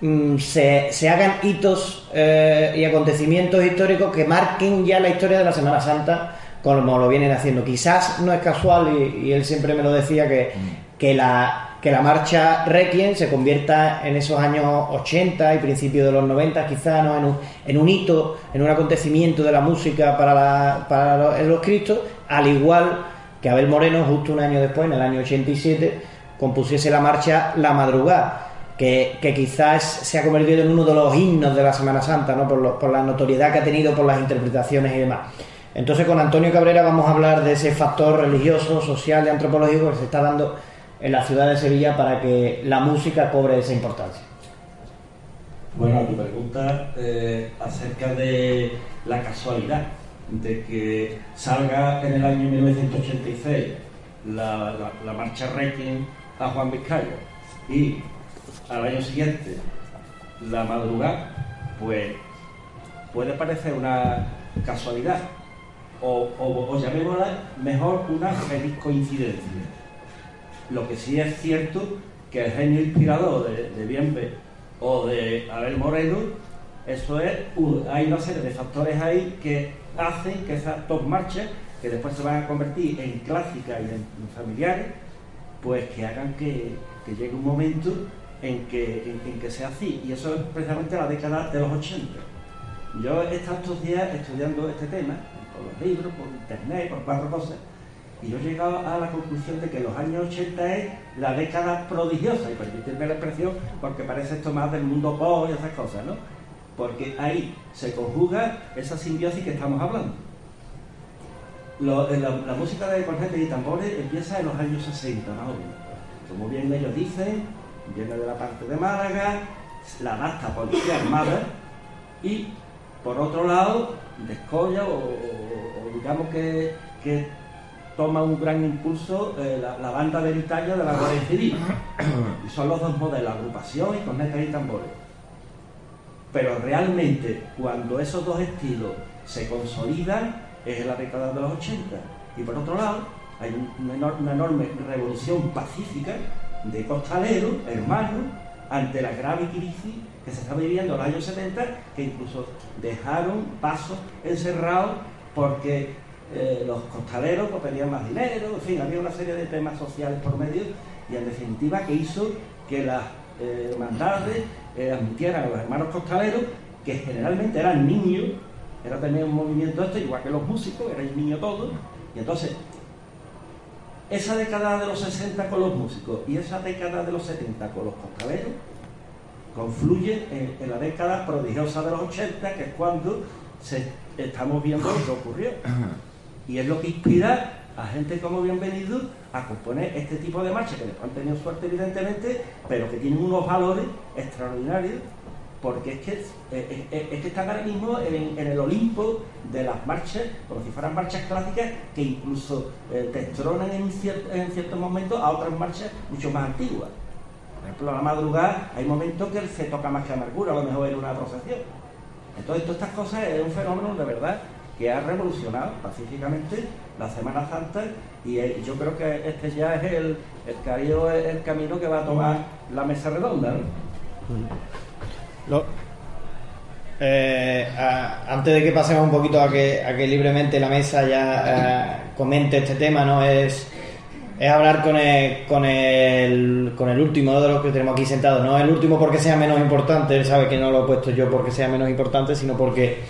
mm, se, se hagan hitos eh, y acontecimientos históricos que marquen ya la historia de la Semana Santa como lo vienen haciendo. Quizás no es casual, y, y él siempre me lo decía, que, que, la, que la marcha Requiem se convierta en esos años 80 y principios de los 90, quizás ¿no? en, un, en un hito, en un acontecimiento de la música para, la- para los, los Cristos, al igual que Abel Moreno, justo un año después, en el año 87, compusiese la marcha La Madrugada, que, que quizás se ha convertido en uno de los himnos de la Semana Santa, ¿no? por, por la notoriedad que ha tenido, por las interpretaciones y demás. Entonces con Antonio Cabrera vamos a hablar de ese factor religioso, social y antropológico que se está dando en la ciudad de Sevilla para que la música cobre esa importancia. Bueno, tu pregunta eh, acerca de la casualidad de que salga en el año 1986 la, la- la marcha Requiem a Juan Vizcaya y al año siguiente la madrugada, pues puede parecer una casualidad o, o, llamémosla mejor una feliz coincidencia. Lo que sí es cierto que el genio inspirador de, de Bienve o de Abel Moreno, eso es, hay una serie de factores ahí que hacen que esas dos marchas, que después se van a convertir en clásicas y en familiares, pues que hagan que, que llegue un momento en que, en, que sea así. Y eso es precisamente la década de los 80. Yo he estado estos días estudiando este tema, por los libros, por internet, por cuatro cosas, y yo he llegado a la conclusión de que los años 80 es la década prodigiosa, y permitirme la expresión porque parece esto más del mundo pop y esas cosas, ¿no? Porque ahí se conjuga esa simbiosis que estamos hablando. Eh, la, música de cornetas y tambores empieza en los años 60, más o menos. Como bien ellos dicen, viene de la parte de Málaga, la basta policía armada, y por otro lado, descolla o, digamos que, toma un gran impulso eh, la, la banda de Italia de la Guardia Civil. Y son los dos modelos, agrupación y cornetas y tambores. Pero realmente, cuando esos dos estilos se consolidan, es la década de los 80. Y por otro lado, hay una enorme revolución pacífica de costaleros, hermanos, ante la grave crisis que se estaba viviendo en los años 70, que incluso dejaron pasos encerrados porque eh, los costaleros pues, pedían más dinero, en fin, había una serie de temas sociales por medio y en definitiva que hizo que las eh, hermandades eh, admitieran a los hermanos costaleros, que generalmente eran niños, era también un movimiento esto, igual que los músicos, eran niños todos, y entonces esa década de los 60 con los músicos y esa década de los 70 con los costaleros confluye en, la década prodigiosa de los 80, que es cuando estamos viendo lo que ocurrió. Y es lo que inspira a gente como Bienvenido a componer este tipo de marchas, que después han tenido suerte evidentemente, pero que tienen unos valores extraordinarios, porque es que, eh, eh, eh, es que están ahora mismo en, el Olimpo de las marchas, como si fueran marchas clásicas, que incluso eh, destronan en, cier- en ciertos momentos a otras marchas mucho más antiguas. Por ejemplo, a la madrugada hay momentos que se toca más que amargura, a lo mejor en una procesión. Entonces, todas estas cosas es un fenómeno de verdad que ha revolucionado pacíficamente la Semana Santa y yo creo que este ya es el, el, el camino que va a tomar la mesa redonda. ¿no? Eh, antes de que pasemos un poquito a que, a que libremente la mesa ya eh, comente este tema, ¿no? Es, es hablar con el, con, el, con el último de los que tenemos aquí sentados. No el último porque sea menos importante, él sabe que no lo he puesto yo porque sea menos importante, sino porque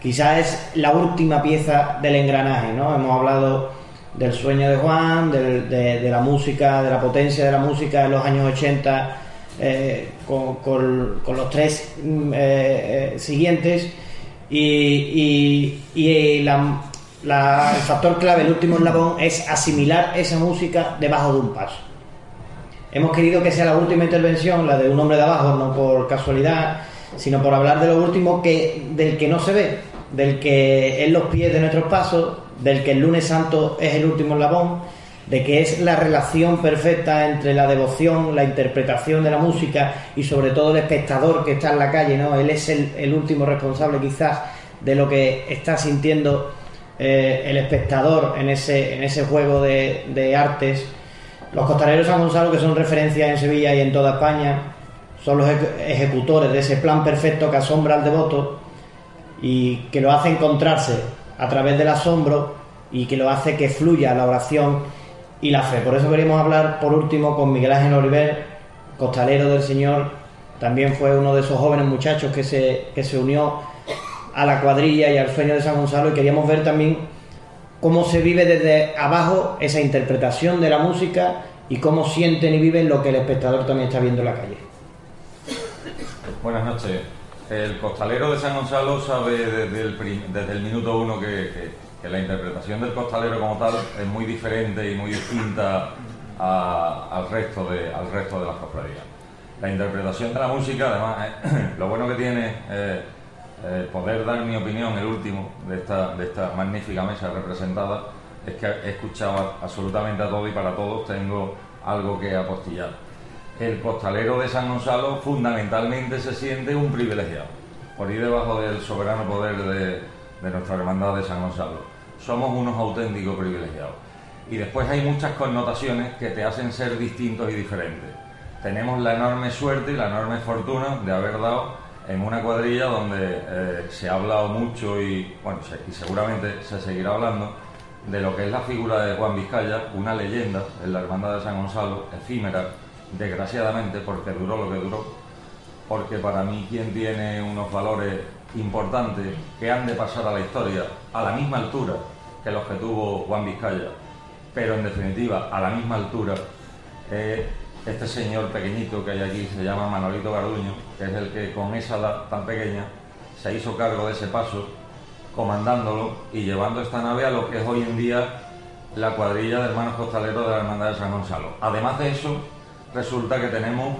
quizás es la última pieza del engranaje, ¿no? Hemos hablado del sueño de Juan, de, la música, de la potencia de la música en los años 80, eh, con, los tres mm, eh, eh, siguientes, y, y, el factor clave, el último eslabón, es asimilar esa música debajo de un paso. Hemos querido que sea la última intervención, la de un hombre de abajo, no por casualidad, sino por hablar de lo último que, del que no se ve, del que es los pies de nuestros pasos, del que el lunes santo es el último eslabón, de que es la relación perfecta entre la devoción, la interpretación de la música y sobre todo el espectador que está en la calle, ¿no? Él es el, último responsable quizás de lo que está sintiendo eh, el espectador en ese, en ese juego de, de artes. Los costaleros San Gonzalo, que son referencias en Sevilla y en toda España, son los ejecutores de ese plan perfecto que asombra al devoto y que lo hace encontrarse a través del asombro y que lo hace que fluya la oración y la fe. Por eso queremos hablar por último con Miguel Ángel Oliver, costalero del Señor, también fue uno de esos jóvenes muchachos que se, que se unió a la cuadrilla y al sueño de San Gonzalo y queríamos ver también cómo se vive desde abajo esa interpretación de la música y cómo sienten y viven lo que el espectador también está viendo en la calle. Buenas noches. El costalero de San Gonzalo sabe desde el, desde el minuto uno que, la interpretación del costalero como tal es muy diferente y muy distinta al, resto de, al resto de las cofradías. La interpretación de la música, además, lo bueno que tiene eh, poder dar mi opinión, el último, de esta, de esta magnífica mesa representada, es que he escuchado absolutamente a todo y para todos tengo algo que apostillar el costalero de San Gonzalo fundamentalmente se siente un privilegiado por ir debajo del soberano poder de, nuestra hermandad de San Gonzalo. Somos unos auténticos privilegiados. Y después hay muchas connotaciones que te hacen ser distintos y diferentes. Tenemos la enorme suerte y la enorme fortuna de haber dado en una cuadrilla donde eh, se ha hablado mucho y, bueno, y seguramente se seguirá hablando de lo que es la figura de Juan Vizcaya, una leyenda en la Hermandad de San Gonzalo, efímera, desgraciadamente, porque duró lo que duró, porque para mí quien tiene unos valores importantes que han de pasar a la historia a la misma altura que los que tuvo Juan Vizcaya, pero en definitiva a la misma altura, este señor pequeñito que hay aquí se llama Manolito Garduño, que es el que con esa edad tan pequeña se hizo cargo de ese paso, comandándolo y llevando esta nave a lo que es hoy en día la cuadrilla de hermanos costaleros de la Hermandad de San Gonzalo. Además de eso, resulta que tenemos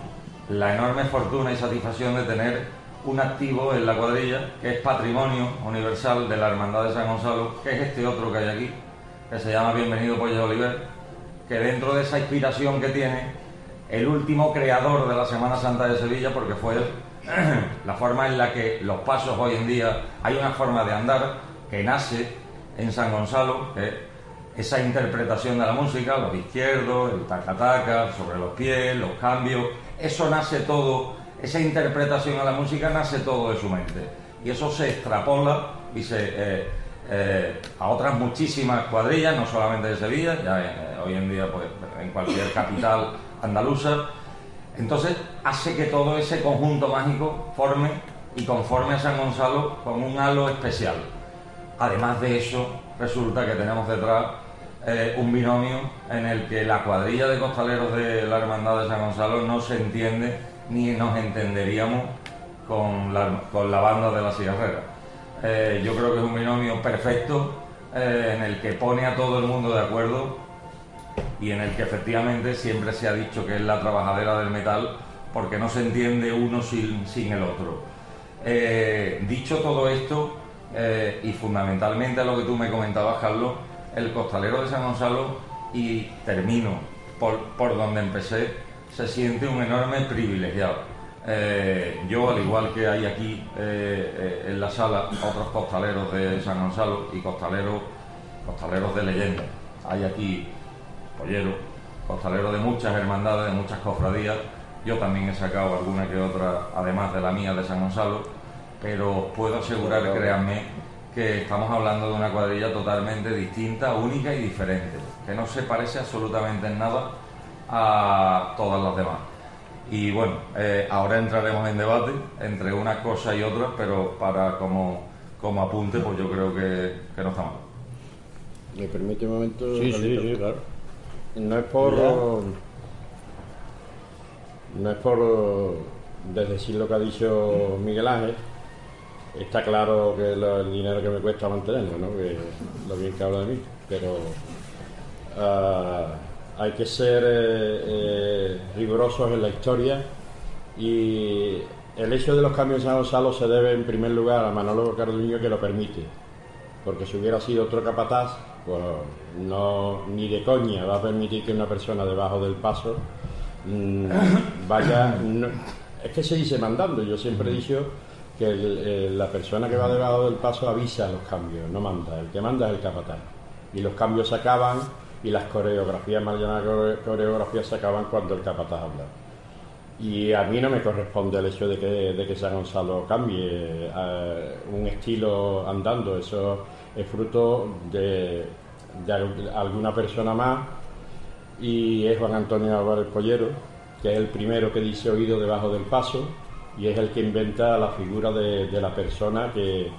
la enorme fortuna y satisfacción de tener un activo en la cuadrilla que es patrimonio universal de la Hermandad de San Gonzalo, que es este otro que hay aquí, que se llama Bienvenido Pollo Oliver, que dentro de esa inspiración que tiene, el último creador de la Semana Santa de Sevilla, porque fue la forma en la que los pasos hoy en día, hay una forma de andar que nace en San Gonzalo, que esa interpretación de la música, los izquierdos, el taca-taca, sobre los pies, los cambios, eso nace todo, esa interpretación a la música nace todo de su mente. Y eso se extrapola y se, eh, eh, a otras muchísimas cuadrillas, no solamente de Sevilla, ya eh, hoy en día pues, en cualquier capital andaluza. Entonces hace que todo ese conjunto mágico forme y conforme a San Gonzalo con un halo especial. Además de eso, resulta que tenemos detrás un binomio en el que la cuadrilla de costaleros de la Hermandad de San Gonzalo no se entiende ni nos entenderíamos con la, con la banda de la cigarrera. Eh, yo creo que es un binomio perfecto eh, en el que pone a todo el mundo de acuerdo y en el que efectivamente siempre se ha dicho que es la trabajadera del metal porque no se entiende uno sin, sin el otro. dicho todo esto, y fundamentalmente a lo que tú me comentabas, Carlos, el costalero de San Gonzalo y termino por, por donde empecé, se siente un enorme privilegiado. Eh, yo, al igual que hay aquí eh, eh, en la sala otros costaleros de San Gonzalo y costaleros, costaleros de leyenda, hay aquí polleros, costaleros de muchas hermandades, de muchas cofradías. Yo también he sacado alguna que otra, además de la mía de San Gonzalo. pero puedo asegurar, créanme, que estamos hablando de una cuadrilla totalmente distinta, única y diferente, que no se parece absolutamente en nada a todas las demás. Y bueno, eh, ahora entraremos en debate entre una cosa y otra, pero para como, como apunte, pues yo creo que, que no está mal. ¿Me permite un momento? Sí, sí, sí, claro. No es por. No es por desdecir lo que ha dicho Miguel Ángel. Está claro que lo- el dinero que me cuesta mantenerlo, ¿no? Que lo bien que habla de mí. Pero ah, hay que ser eh, eh, rigurosos en la historia y el hecho de los cambios en San Gonzalo se debe en primer lugar a Manolo Carduño que lo permite porque si hubiera sido otro capataz, pues no, ni de coña va a permitir que una persona debajo del paso mm, vaya. no- es que se dice mandando, yo siempre he dicho que la persona que va debajo del paso avisa los cambios, no manda, el que manda es el capataz. Y los cambios acaban y las coreografías, mal llamadas core- coreografías, se acaban cuando el capataz habla. Y a mí no me corresponde el hecho de que, de que San Gonzalo cambie eh, un estilo andando. Eso es fruto de, de al- alguna persona más y es Juan Antonio Álvarez Pollero, que es el primero que dice oído debajo del paso y es el que inventa la figura de, la persona que,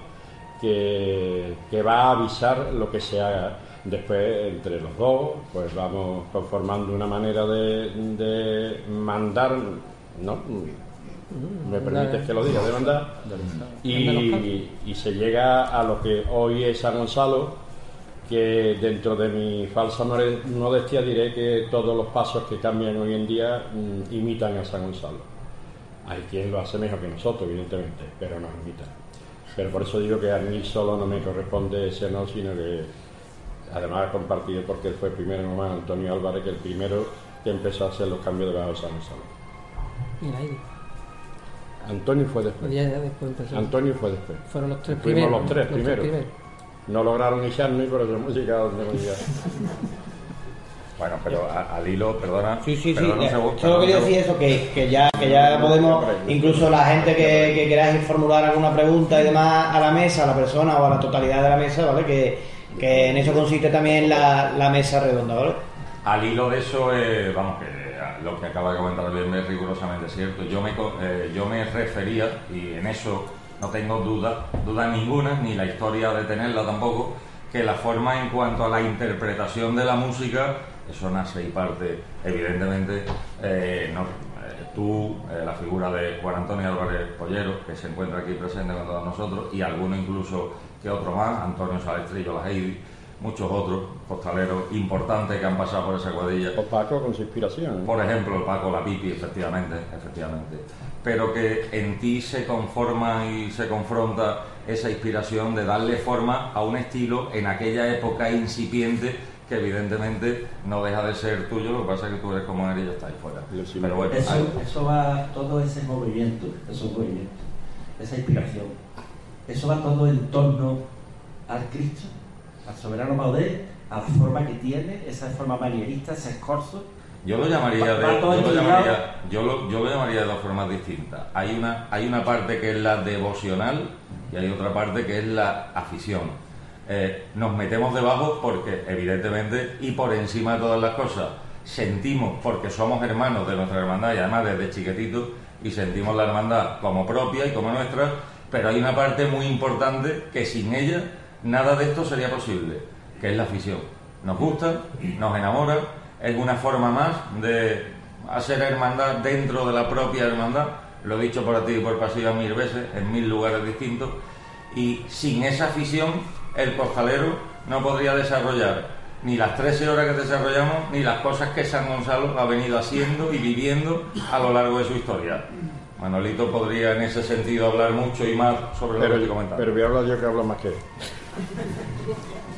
que va a avisar lo que se haga. Después, entre los dos, pues vamos conformando una manera de, de mandar, ¿no? ¿Me permites que lo diga? De mandar. Y, y se llega a lo que hoy es San Gonzalo, que dentro de mi falsa modestia diré que todos los pasos que cambian hoy en día mm, imitan a San Gonzalo. Hay quien lo hace mejor que nosotros, evidentemente, pero nos imitan. Pero por eso digo que a mí solo no me corresponde ese no, sino que además compartido porque él fue el primero, nomás Antonio Álvarez, que el primero que empezó a hacer los cambios de San Gonzalo. Mira ahí. Antonio fue después. Ya, ya después empezó. Antonio fue después. Fueron los tres Fuimos primeros. los tres primeros. No lograron echarnos y por eso hemos llegado donde hemos llegado. Bueno, pero a- al hilo, perdona. Sí, sí, sí. Solo quería decir eso, que, que ya, que ya podemos, incluso la gente que, que queráis formular alguna pregunta y demás a la mesa, a la persona o a la totalidad de la mesa, ¿vale? Que, que en eso consiste también la, la mesa redonda, ¿vale? Al hilo de eso, eh, vamos, que eh, lo que acaba de comentar bien es rigurosamente cierto. Yo me, eh, yo me refería, y en eso no tengo duda, duda ninguna, ni la historia de tenerla tampoco, que la forma en cuanto a la interpretación de la música, eso nace y parte, evidentemente, tú, la figura de Juan Antonio Álvarez Pollero, que se encuentra aquí presente con todos nosotros, y alguno incluso que otro más, Antonio Salestrillo, la Heidi, muchos otros costaleros importantes que han pasado por esa cuadrilla. O Paco con su inspiración. ¿eh? Por ejemplo, el Paco La Pipi, efectivamente, efectivamente. Pero que en ti se conforma y se confronta esa inspiración de darle forma a un estilo en aquella época incipiente que evidentemente no deja de ser tuyo, lo que pasa es que tú eres como eres y ya está ahí fuera. Pero bueno, Eso, eso va, todo ese movimiento, esos movimientos, esa inspiración, eso va todo en torno al Cristo, al soberano Maudé, a la forma que tiene, esa forma manierista, ese escorzo. Yo lo llamaría de, yo lo llamaría, yo lo, yo lo llamaría de dos formas distintas. Hay una, hay una parte que es la devocional y hay otra parte que es la afición. Eh, nos metemos debajo porque, evidentemente, y por encima de todas las cosas, sentimos, porque somos hermanos de nuestra hermandad y además desde chiquititos, y sentimos la hermandad como propia y como nuestra, pero hay una parte muy importante que sin ella nada de esto sería posible, que es la afición. Nos gusta, nos enamora, es una forma más de hacer hermandad dentro de la propia hermandad, lo he dicho por ti y por pasiva mil veces, en mil lugares distintos, y sin esa afición el costalero no podría desarrollar ni las 13 horas que desarrollamos, ni las cosas que San Gonzalo ha venido haciendo y viviendo a lo largo de su historia. Manolito podría en ese sentido hablar mucho y más sobre lo que comentando. pero voy a hablar yo que hablo más que él.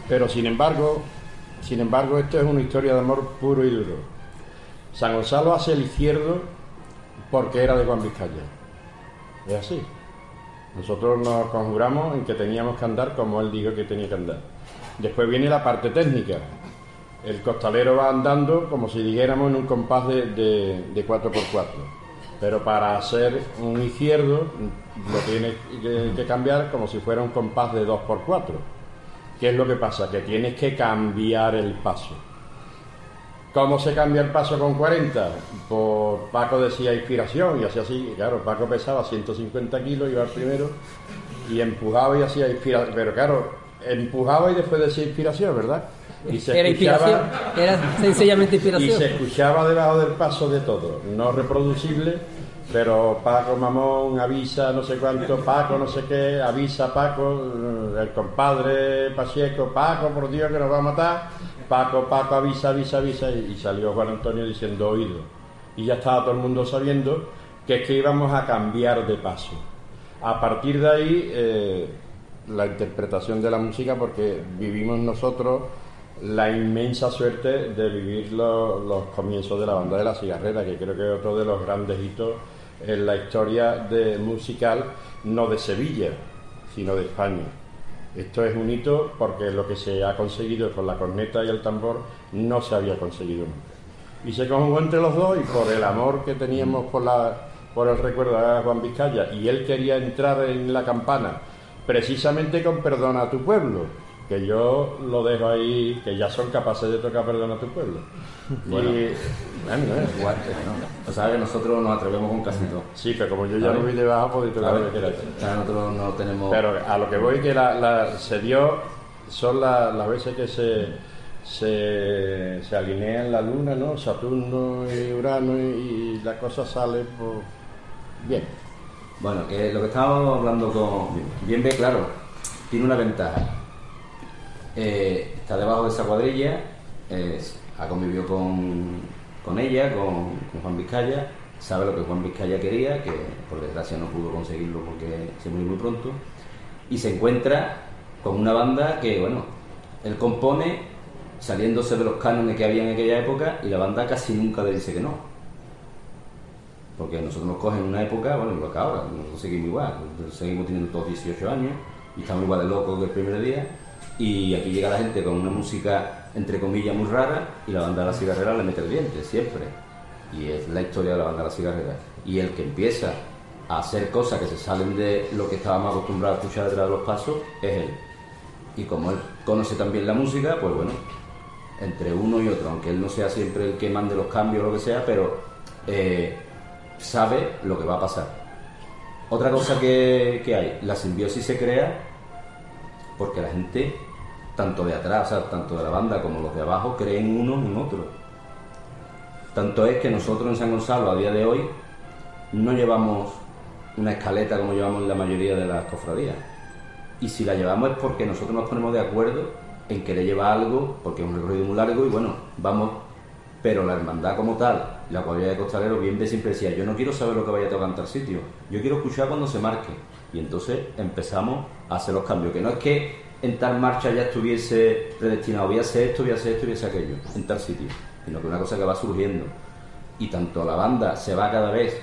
Pero sin embargo, sin embargo, esto es una historia de amor puro y duro. San Gonzalo hace el izquierdo porque era de Juan Vizcaya. Es así. Nosotros nos conjuramos en que teníamos que andar como él dijo que tenía que andar. Después viene la parte técnica. El costalero va andando como si dijéramos en un compás de, de, de 4x4. Pero para hacer un izquierdo lo tienes que, cambiar como si fuera un compás de 2x4. ¿Qué es lo que pasa? Que tienes que cambiar el paso. ¿Cómo se cambia el paso con 40? Pues Paco decía inspiración y hacía así. Claro, Paco pesaba 150 kilos, iba al primero y empujaba y hacía inspiración. Pero claro, empujaba y después decía inspiración, ¿verdad? Y se Era inspiración, era sencillamente y se escuchaba debajo del paso de todo. No reproducible, pero Paco Mamón avisa no sé cuánto, Paco no sé qué, avisa Paco, eh, el compadre Pacheco, Paco, por Dios que nos va a matar. Paco, Paco, avisa, avisa, avisa. Y, y salió Juan Antonio diciendo oído. Y ya estaba todo el mundo sabiendo que es que íbamos a cambiar de paso. A partir de ahí, eh, la interpretación de la música, porque vivimos nosotros la inmensa suerte de vivir lo- los comienzos de la banda de la cigarrera, que creo que es otro de los grandes hitos en la historia de musical, no de Sevilla, sino de España. Esto es un hito porque lo que se ha conseguido con la corneta y el tambor no se había conseguido nunca. Y se conjugó entre los dos y por el amor que teníamos por, la, por el recuerdo a Juan Vizcaya y él quería entrar en la campana precisamente con Perdona a tu pueblo, que yo lo dejo ahí, que ya son capaces de tocar Perdona a tu pueblo. Bueno. Y, bueno, eh, Igual, ¿no? O sea, que nosotros nos atrevemos con casi todo. sí, pero como yo ya no ver. voy debajo, podéis tocar A lo que queráis. nosotros no tenemos... Pero a lo que voy que la, la- se dio, son la- las veces que se, se, se alinean la luna, ¿no? Saturno y Urano y, y la cosa sale pues, bien. Bueno, que lo que estábamos hablando con Bien B, claro, tiene una ventaja. Eh, está debajo de esa cuadrilla, ha convivido con, con ella, con, Juan Vizcaya, sabe lo que Juan Vizcaya quería, que por desgracia no pudo conseguirlo porque se murió muy pronto, y se encuentra con una banda que, bueno, él compone saliéndose de los cánones que había en aquella época y la banda casi nunca le dice que no. Porque nosotros nos cogen en una época, bueno, igual que ahora, nosotros seguimos igual, seguimos teniendo todos 18 años y estamos igual de locos que el primer día. Y aquí llega la gente con una música, entre comillas, muy rara y la banda de la cigarrera le mete el diente, siempre. Y es la historia de la banda de la cigarrera. Y el que empieza a hacer cosas que se salen de lo que estábamos acostumbrados a escuchar detrás de los pasos es él. Y como él conoce también la música, pues bueno, entre uno y otro, aunque él no sea siempre el que mande los cambios o lo que sea, pero eh, sabe lo que va a pasar. Otra cosa que, que hay, la simbiosis se crea porque la gente, tanto de atrás, tanto de la banda como los de abajo, creen uno en otro. Tanto es que nosotros en San Gonzalo a día de hoy no llevamos una escaleta como llevamos en la mayoría de las cofradías. Y si la llevamos es porque nosotros nos ponemos de acuerdo en querer llevar algo, porque es un recorrido muy largo y bueno, vamos. Pero la hermandad como tal, la cuadrilla de costaleros, bien de siempre decía, yo no quiero saber lo que vaya a tocar en tal sitio, yo quiero escuchar cuando se marque. Y entonces empezamos a hacer los cambios, que no es que en tal marcha ya estuviese predestinado, voy a hacer esto, voy a hacer esto, voy a hacer aquello, en tal sitio, sino que una cosa que va surgiendo. Y tanto la banda se va cada vez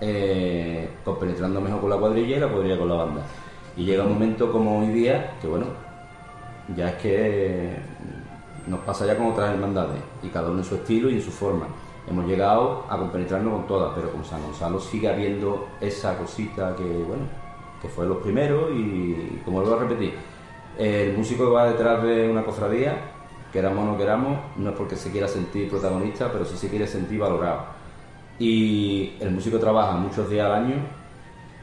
eh, compenetrando mejor con la cuadrilla y la cuadrilla con la banda. Y llega un momento como hoy día que, bueno, ya es que nos pasa ya con otras hermandades y cada uno en su estilo y en su forma. Hemos llegado a compenetrarnos con todas, pero con San Gonzalo sigue habiendo esa cosita que, bueno, que fue los primeros y, como vuelvo a repetir, el músico que va detrás de una cofradía, queramos o no queramos, no es porque se quiera sentir protagonista, pero sí se quiere sentir valorado. Y el músico trabaja muchos días al año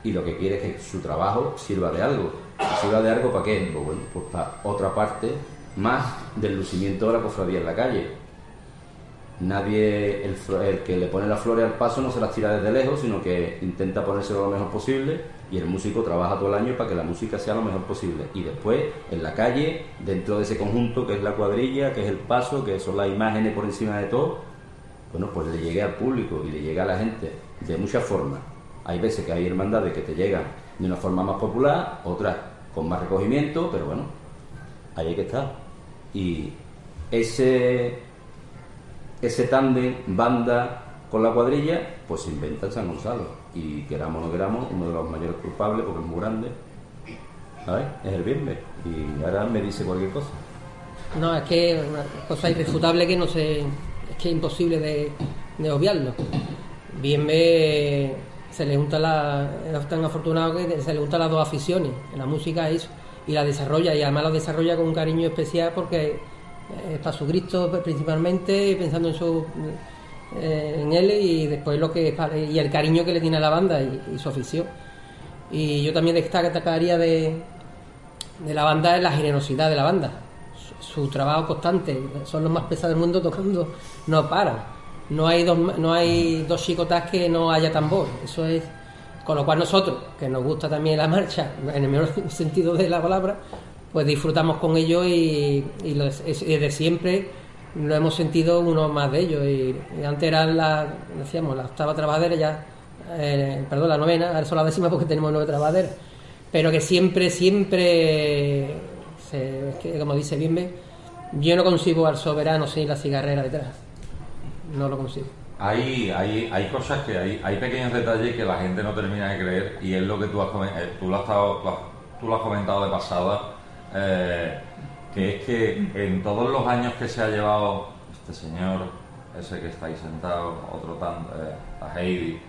y lo que quiere es que su trabajo sirva de algo. ¿Sirva de algo para qué? Pues pues para otra parte más del lucimiento de la cofradía en la calle. Nadie, el, el que le pone las flores al paso no se las tira desde lejos, sino que intenta ponérselo lo mejor posible y el músico trabaja todo el año para que la música sea lo mejor posible. Y después, en la calle, dentro de ese conjunto que es la cuadrilla, que es el paso, que son las imágenes por encima de todo, bueno, pues le llegue al público y le llega a la gente de muchas formas. Hay veces que hay hermandades que te llegan de una forma más popular, otras con más recogimiento, pero bueno, ahí hay que estar. Y ese, ese tándem, banda con la cuadrilla, pues se inventa en San Gonzalo. Y queramos o no queramos, uno de los mayores culpables, porque es muy grande, ¿sabes? Es el Bienve. Y ahora me dice cualquier cosa. No, es que es una cosa irrefutable que no se. Es que es imposible de, de obviarlo. bien me se le junta la es tan afortunado que se le juntan las dos aficiones en la música eso y la desarrolla y además la desarrolla con un cariño especial porque es para su Cristo principalmente pensando en su eh, en él y después lo que y el cariño que le tiene a la banda y, su afición y yo también destacaría de, de la banda es la generosidad de la banda su, trabajo constante son los más pesados del mundo tocando no paran no hay dos, no hay dos chicotas que no haya tambor. Eso es. Con lo cual nosotros, que nos gusta también la marcha, en el mejor sentido de la palabra, pues disfrutamos con ellos y, y desde siempre lo hemos sentido uno más de ellos. Y, antes era la, decíamos, la octava trabajadera ya, eh, perdón, la novena, ahora son la décima porque tenemos nueve trabajaderas. Pero que siempre, siempre, como dice Bimbe, yo no consigo al soberano sin la cigarrera detrás no lo consigo. Hay, hay, hay cosas que hay, hay pequeños detalles que la gente no termina de creer y es lo que tú has, eh, tú lo has, tú lo has comentado de pasada, eh, que es que en todos los años que se ha llevado este señor, ese que está ahí sentado, otro tanto, eh, a Heidi,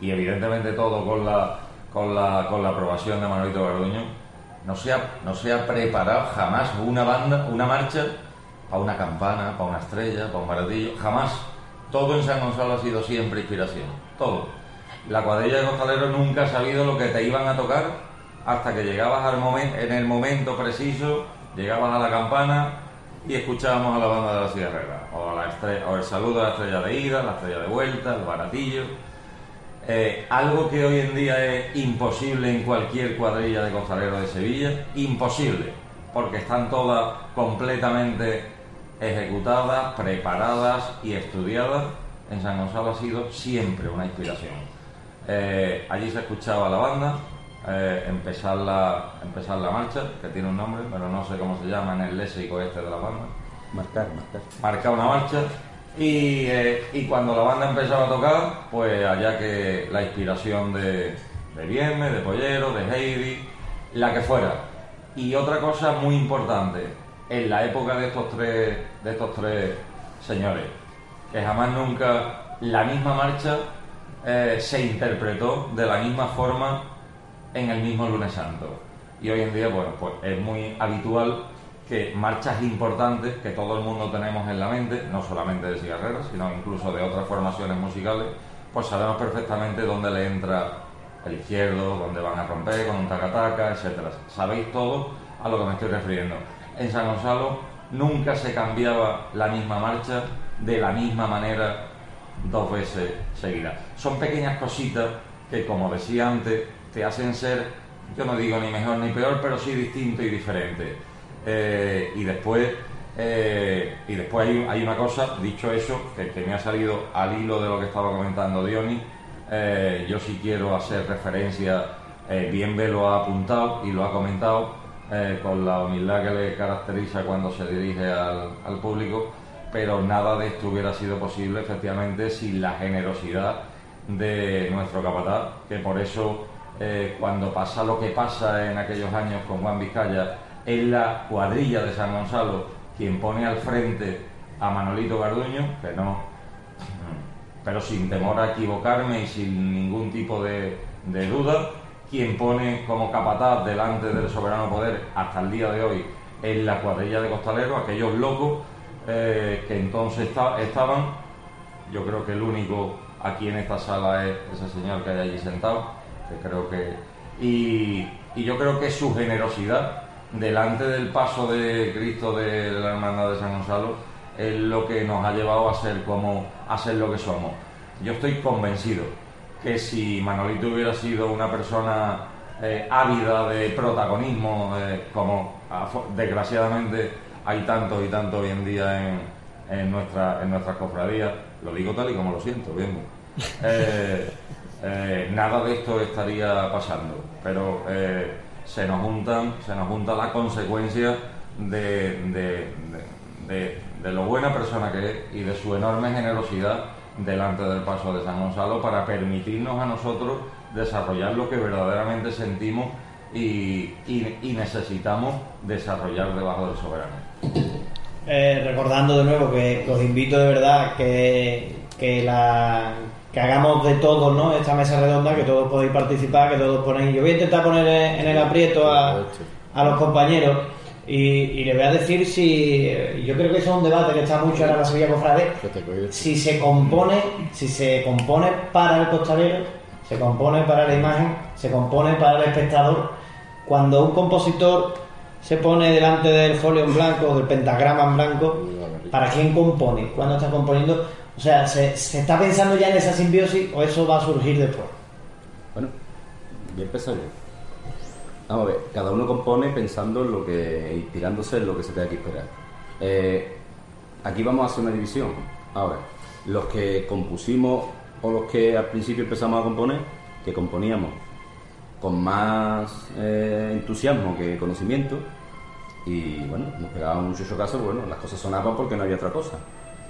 y evidentemente todo con la, con la, con la aprobación de Manuelito Garduño, no se, ha, no se ha preparado jamás una banda, una marcha para una campana, para una estrella, para un baratillo, jamás. Todo en San Gonzalo ha sido siempre inspiración, todo. La cuadrilla de costalero nunca ha sabido lo que te iban a tocar hasta que llegabas al momento, en el momento preciso, llegabas a la campana y escuchábamos a la banda de la cigarrera, o, el saludo a la estrella de ida, la estrella de vuelta, el baratillo. Eh, algo que hoy en día es imposible en cualquier cuadrilla de costalero de Sevilla, imposible, porque están todas completamente ejecutadas, preparadas y estudiadas, en San Gonzalo ha sido siempre una inspiración. Eh, allí se escuchaba la banda, eh, empezar, la, empezar la marcha, que tiene un nombre, pero no sé cómo se llama en el léxico este de la banda. Marcar, marcar. Marcar una marcha. Y, eh, y, cuando la banda empezaba a tocar, pues allá que la inspiración de, de Viernes, de Pollero, de Heidi, la que fuera. Y otra cosa muy importante, en la época de estos tres, de estos tres señores, que jamás nunca la misma marcha eh, se interpretó de la misma forma en el mismo lunes santo. Y hoy en día, bueno, pues es muy habitual que marchas importantes que todo el mundo tenemos en la mente, no solamente de cigarreras, sino incluso de otras formaciones musicales, pues sabemos perfectamente dónde le entra el izquierdo, dónde van a romper con un tacataca, etcétera. Sabéis todo a lo que me estoy refiriendo en San Gonzalo nunca se cambiaba la misma marcha de la misma manera dos veces seguidas. Son pequeñas cositas que, como decía antes, te hacen ser, yo no digo ni mejor ni peor, pero sí distinto y diferente. Eh, y después, eh, y después hay, una cosa, dicho eso, que, me ha salido al hilo de lo que estaba comentando Diony, eh, yo sí quiero hacer referencia, bien ve lo ha apuntado y lo ha comentado, con la humildad que le caracteriza cuando se dirige al, público, pero nada de esto hubiera sido posible efectivamente sin la generosidad de nuestro capataz, que por eso eh, cuando pasa lo que pasa en aquellos años con Juan Vizcaya, es la cuadrilla de San Gonzalo quien pone al frente a Manolito Garduño, que no, pero sin temor a equivocarme y sin ningún tipo de duda, quien pone como capataz delante del soberano poder hasta el día de hoy en la cuadrilla de costaleros, aquellos locos eh, que entonces estaban, yo creo que el único aquí en esta sala es ese señor que hay allí sentado, que creo que... Y, yo creo que su generosidad delante del paso de Cristo de la Hermandad de San Gonzalo es lo que nos ha llevado a ser como a ser lo que somos. Yo estoy convencido que si Manolito hubiera sido una persona eh, ávida de protagonismo, eh, como desgraciadamente hay tanto y tanto hoy en día en, en, nuestra, en nuestras cofradías, lo digo tal y como lo siento, bien. Eh, nada de esto estaría pasando, pero se nos juntan, se nos junta la consecuencia de, lo buena persona que es y de su enorme generosidad delante del paso de San Gonzalo para permitirnos a nosotros desarrollar lo que verdaderamente sentimos y, necesitamos desarrollar debajo del soberano. Eh, recordando de nuevo que, os invito de verdad que, que, la, que hagamos de todos, ¿no? Esta mesa redonda, que todos podéis participar, que todos ponéis. Yo voy a intentar poner en el aprieto a, a los compañeros y, y les voy a decir si. Yo creo que eso es un debate que está mucho ahora en la Sevilla Cofrade. Si se compone, si se compone para el costalero, se compone para la imagen, se compone para el espectador. Cuando un compositor se pone delante del folio en blanco, del pentagrama en blanco, ¿para quién compone? ¿Cuándo está componiendo? O sea, ¿se, ¿se, está pensando ya en esa simbiosis o eso va a surgir después? Bueno, bien pensado Vamos a ver, cada uno compone pensando en lo que, inspirándose en lo que se tenga que esperar. Eh, aquí vamos a hacer una división. Ahora, los que compusimos o los que al principio empezamos a componer, que componíamos con más eh, entusiasmo que conocimiento, y bueno, nos pegaban muchos casos, bueno, las cosas sonaban porque no había otra cosa.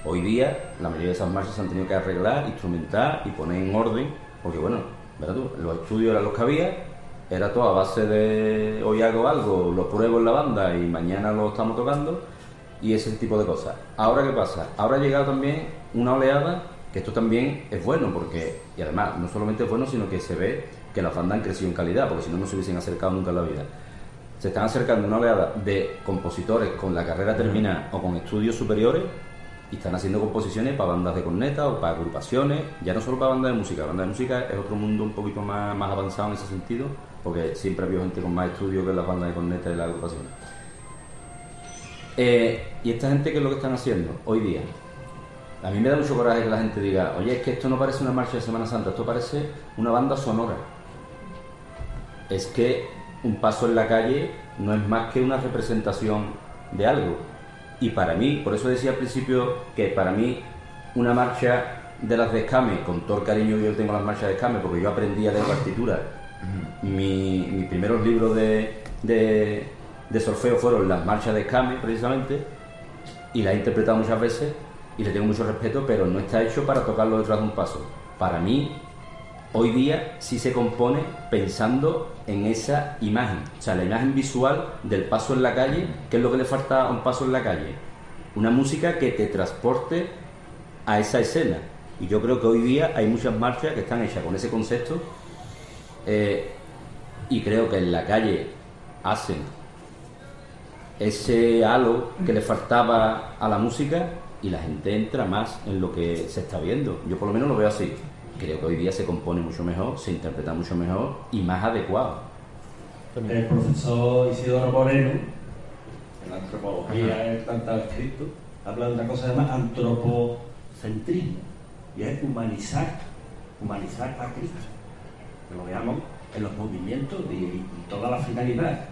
Hoy día la mayoría de esas marchas se han tenido que arreglar, instrumentar y poner en orden, porque bueno, ¿verdad tú? Los estudios eran los que había, era todo a base de hoy hago algo, lo pruebo en la banda y mañana lo estamos tocando y ese tipo de cosas. Ahora qué pasa? Ahora ha llegado también una oleada que esto también es bueno porque, y además no solamente es bueno, sino que se ve que las bandas han crecido en calidad, porque si no, no se hubiesen acercado nunca en la vida. Se están acercando una oleada de compositores con la carrera terminada o con estudios superiores y están haciendo composiciones para bandas de corneta o para agrupaciones, ya no solo para bandas de música, bandas de música es otro mundo un poquito más, más avanzado en ese sentido, porque siempre ha habido gente con más estudios que las bandas de corneta y las agrupaciones. Eh, y esta gente, ¿qué es lo que están haciendo hoy día? A mí me da mucho coraje que la gente diga, oye, es que esto no parece una marcha de Semana Santa, esto parece una banda sonora. Es que un paso en la calle no es más que una representación de algo y para mí, por eso decía al principio que para mí una marcha de las de Escame, con todo el cariño que yo tengo a las marchas de Escame, porque yo aprendí a leer partitura. Mi, mis primeros libros de, de, de solfeo fueron las marchas de Escame, precisamente, y las he interpretado muchas veces y le tengo mucho respeto, pero no está hecho para tocarlo detrás de un paso. Para mí, hoy día sí se compone pensando en esa imagen, o sea, la imagen visual del paso en la calle, ¿qué es lo que le falta a un paso en la calle? Una música que te transporte a esa escena. Y yo creo que hoy día hay muchas marchas que están hechas con ese concepto eh, y creo que en la calle hacen ese halo que le faltaba a la música y la gente entra más en lo que se está viendo. Yo por lo menos lo veo así creo que hoy día se compone mucho mejor, se interpreta mucho mejor y más adecuado. El profesor Isidoro Moreno, en la antropología, el tanto escrito, habla de una cosa que se llama antropocentrismo, y es humanizar, humanizar a Cristo. Que lo veamos en los movimientos y, toda la finalidad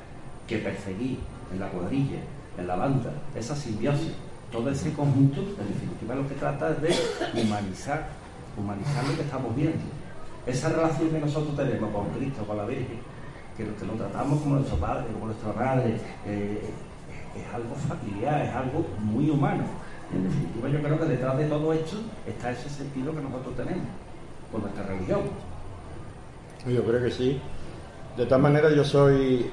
que perseguí en la cuadrilla, en la banda, esa simbiosis, todo ese conjunto, en definitiva lo que trata es de humanizar humanizar lo que estamos viendo. Esa relación que nosotros tenemos con Cristo, con la Virgen, que lo, tratamos como nuestro padre, como nuestra madre, eh, es algo familiar, es algo muy humano. En definitiva, yo creo que detrás de todo esto está ese sentido que nosotros tenemos con nuestra religión. Yo creo que sí. De tal manera yo soy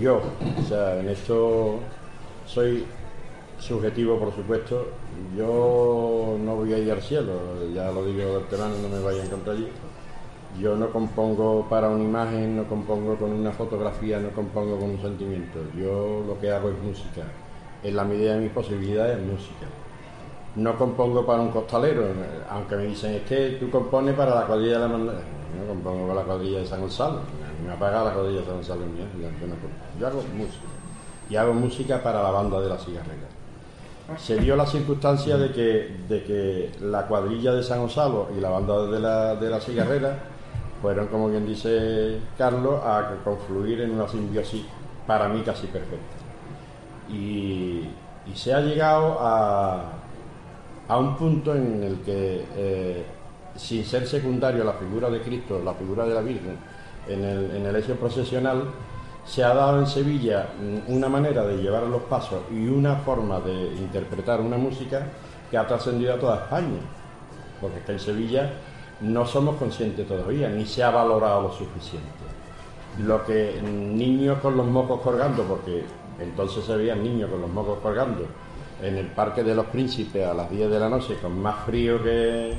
yo, o sea, en esto soy subjetivo, por supuesto. Yo no voy a ir al cielo, ya lo digo del terreno, no me vaya a encontrar allí. Yo no compongo para una imagen, no compongo con una fotografía, no compongo con un sentimiento. Yo lo que hago es música. En la medida de mis posibilidades, música. No compongo para un costalero, aunque me dicen es que tú compones para la cuadrilla de la No compongo para la cuadrilla de San Gonzalo. Me ha pagado la cuadrilla de San Gonzalo yo, yo hago música. Y hago música para la banda de la cigarrera se dio la circunstancia de que, de que la cuadrilla de San Gonzalo y la banda de la, de la cigarrera fueron, como bien dice Carlos, a confluir en una simbiosis para mí casi perfecta. Y, se ha llegado a, a, un punto en el que, eh, sin ser secundario la figura de Cristo, la figura de la Virgen, en el, en el hecho procesional, se ha dado en Sevilla una manera de llevar los pasos y una forma de interpretar una música que ha trascendido a toda España. Porque es que en Sevilla no somos conscientes todavía, ni se ha valorado lo suficiente. Lo que niños con los mocos colgando, porque entonces se veían niños con los mocos colgando en el Parque de los Príncipes a las 10 de la noche, con más frío que,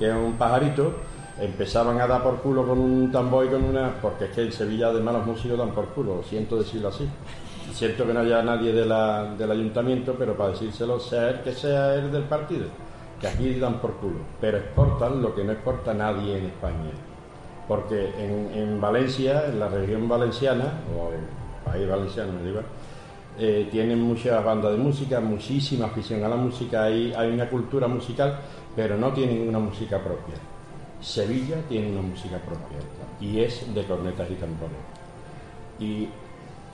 un pajarito, empezaban a dar por culo con un tambor y con una... porque es que en Sevilla además los músicos dan por culo, siento decirlo así. Siento que no haya nadie de del ayuntamiento, pero para decírselo, sea el que sea el del partido, que aquí dan por culo, pero exportan lo que no exporta nadie en España. Porque en, en Valencia, en la región valenciana, o el país valenciano, me digo, eh, tienen muchas bandas de música, muchísima afición a la música, hay, hay una cultura musical, pero no tienen una música propia. Sevilla tiene una música propia y es de cornetas y tambores. Y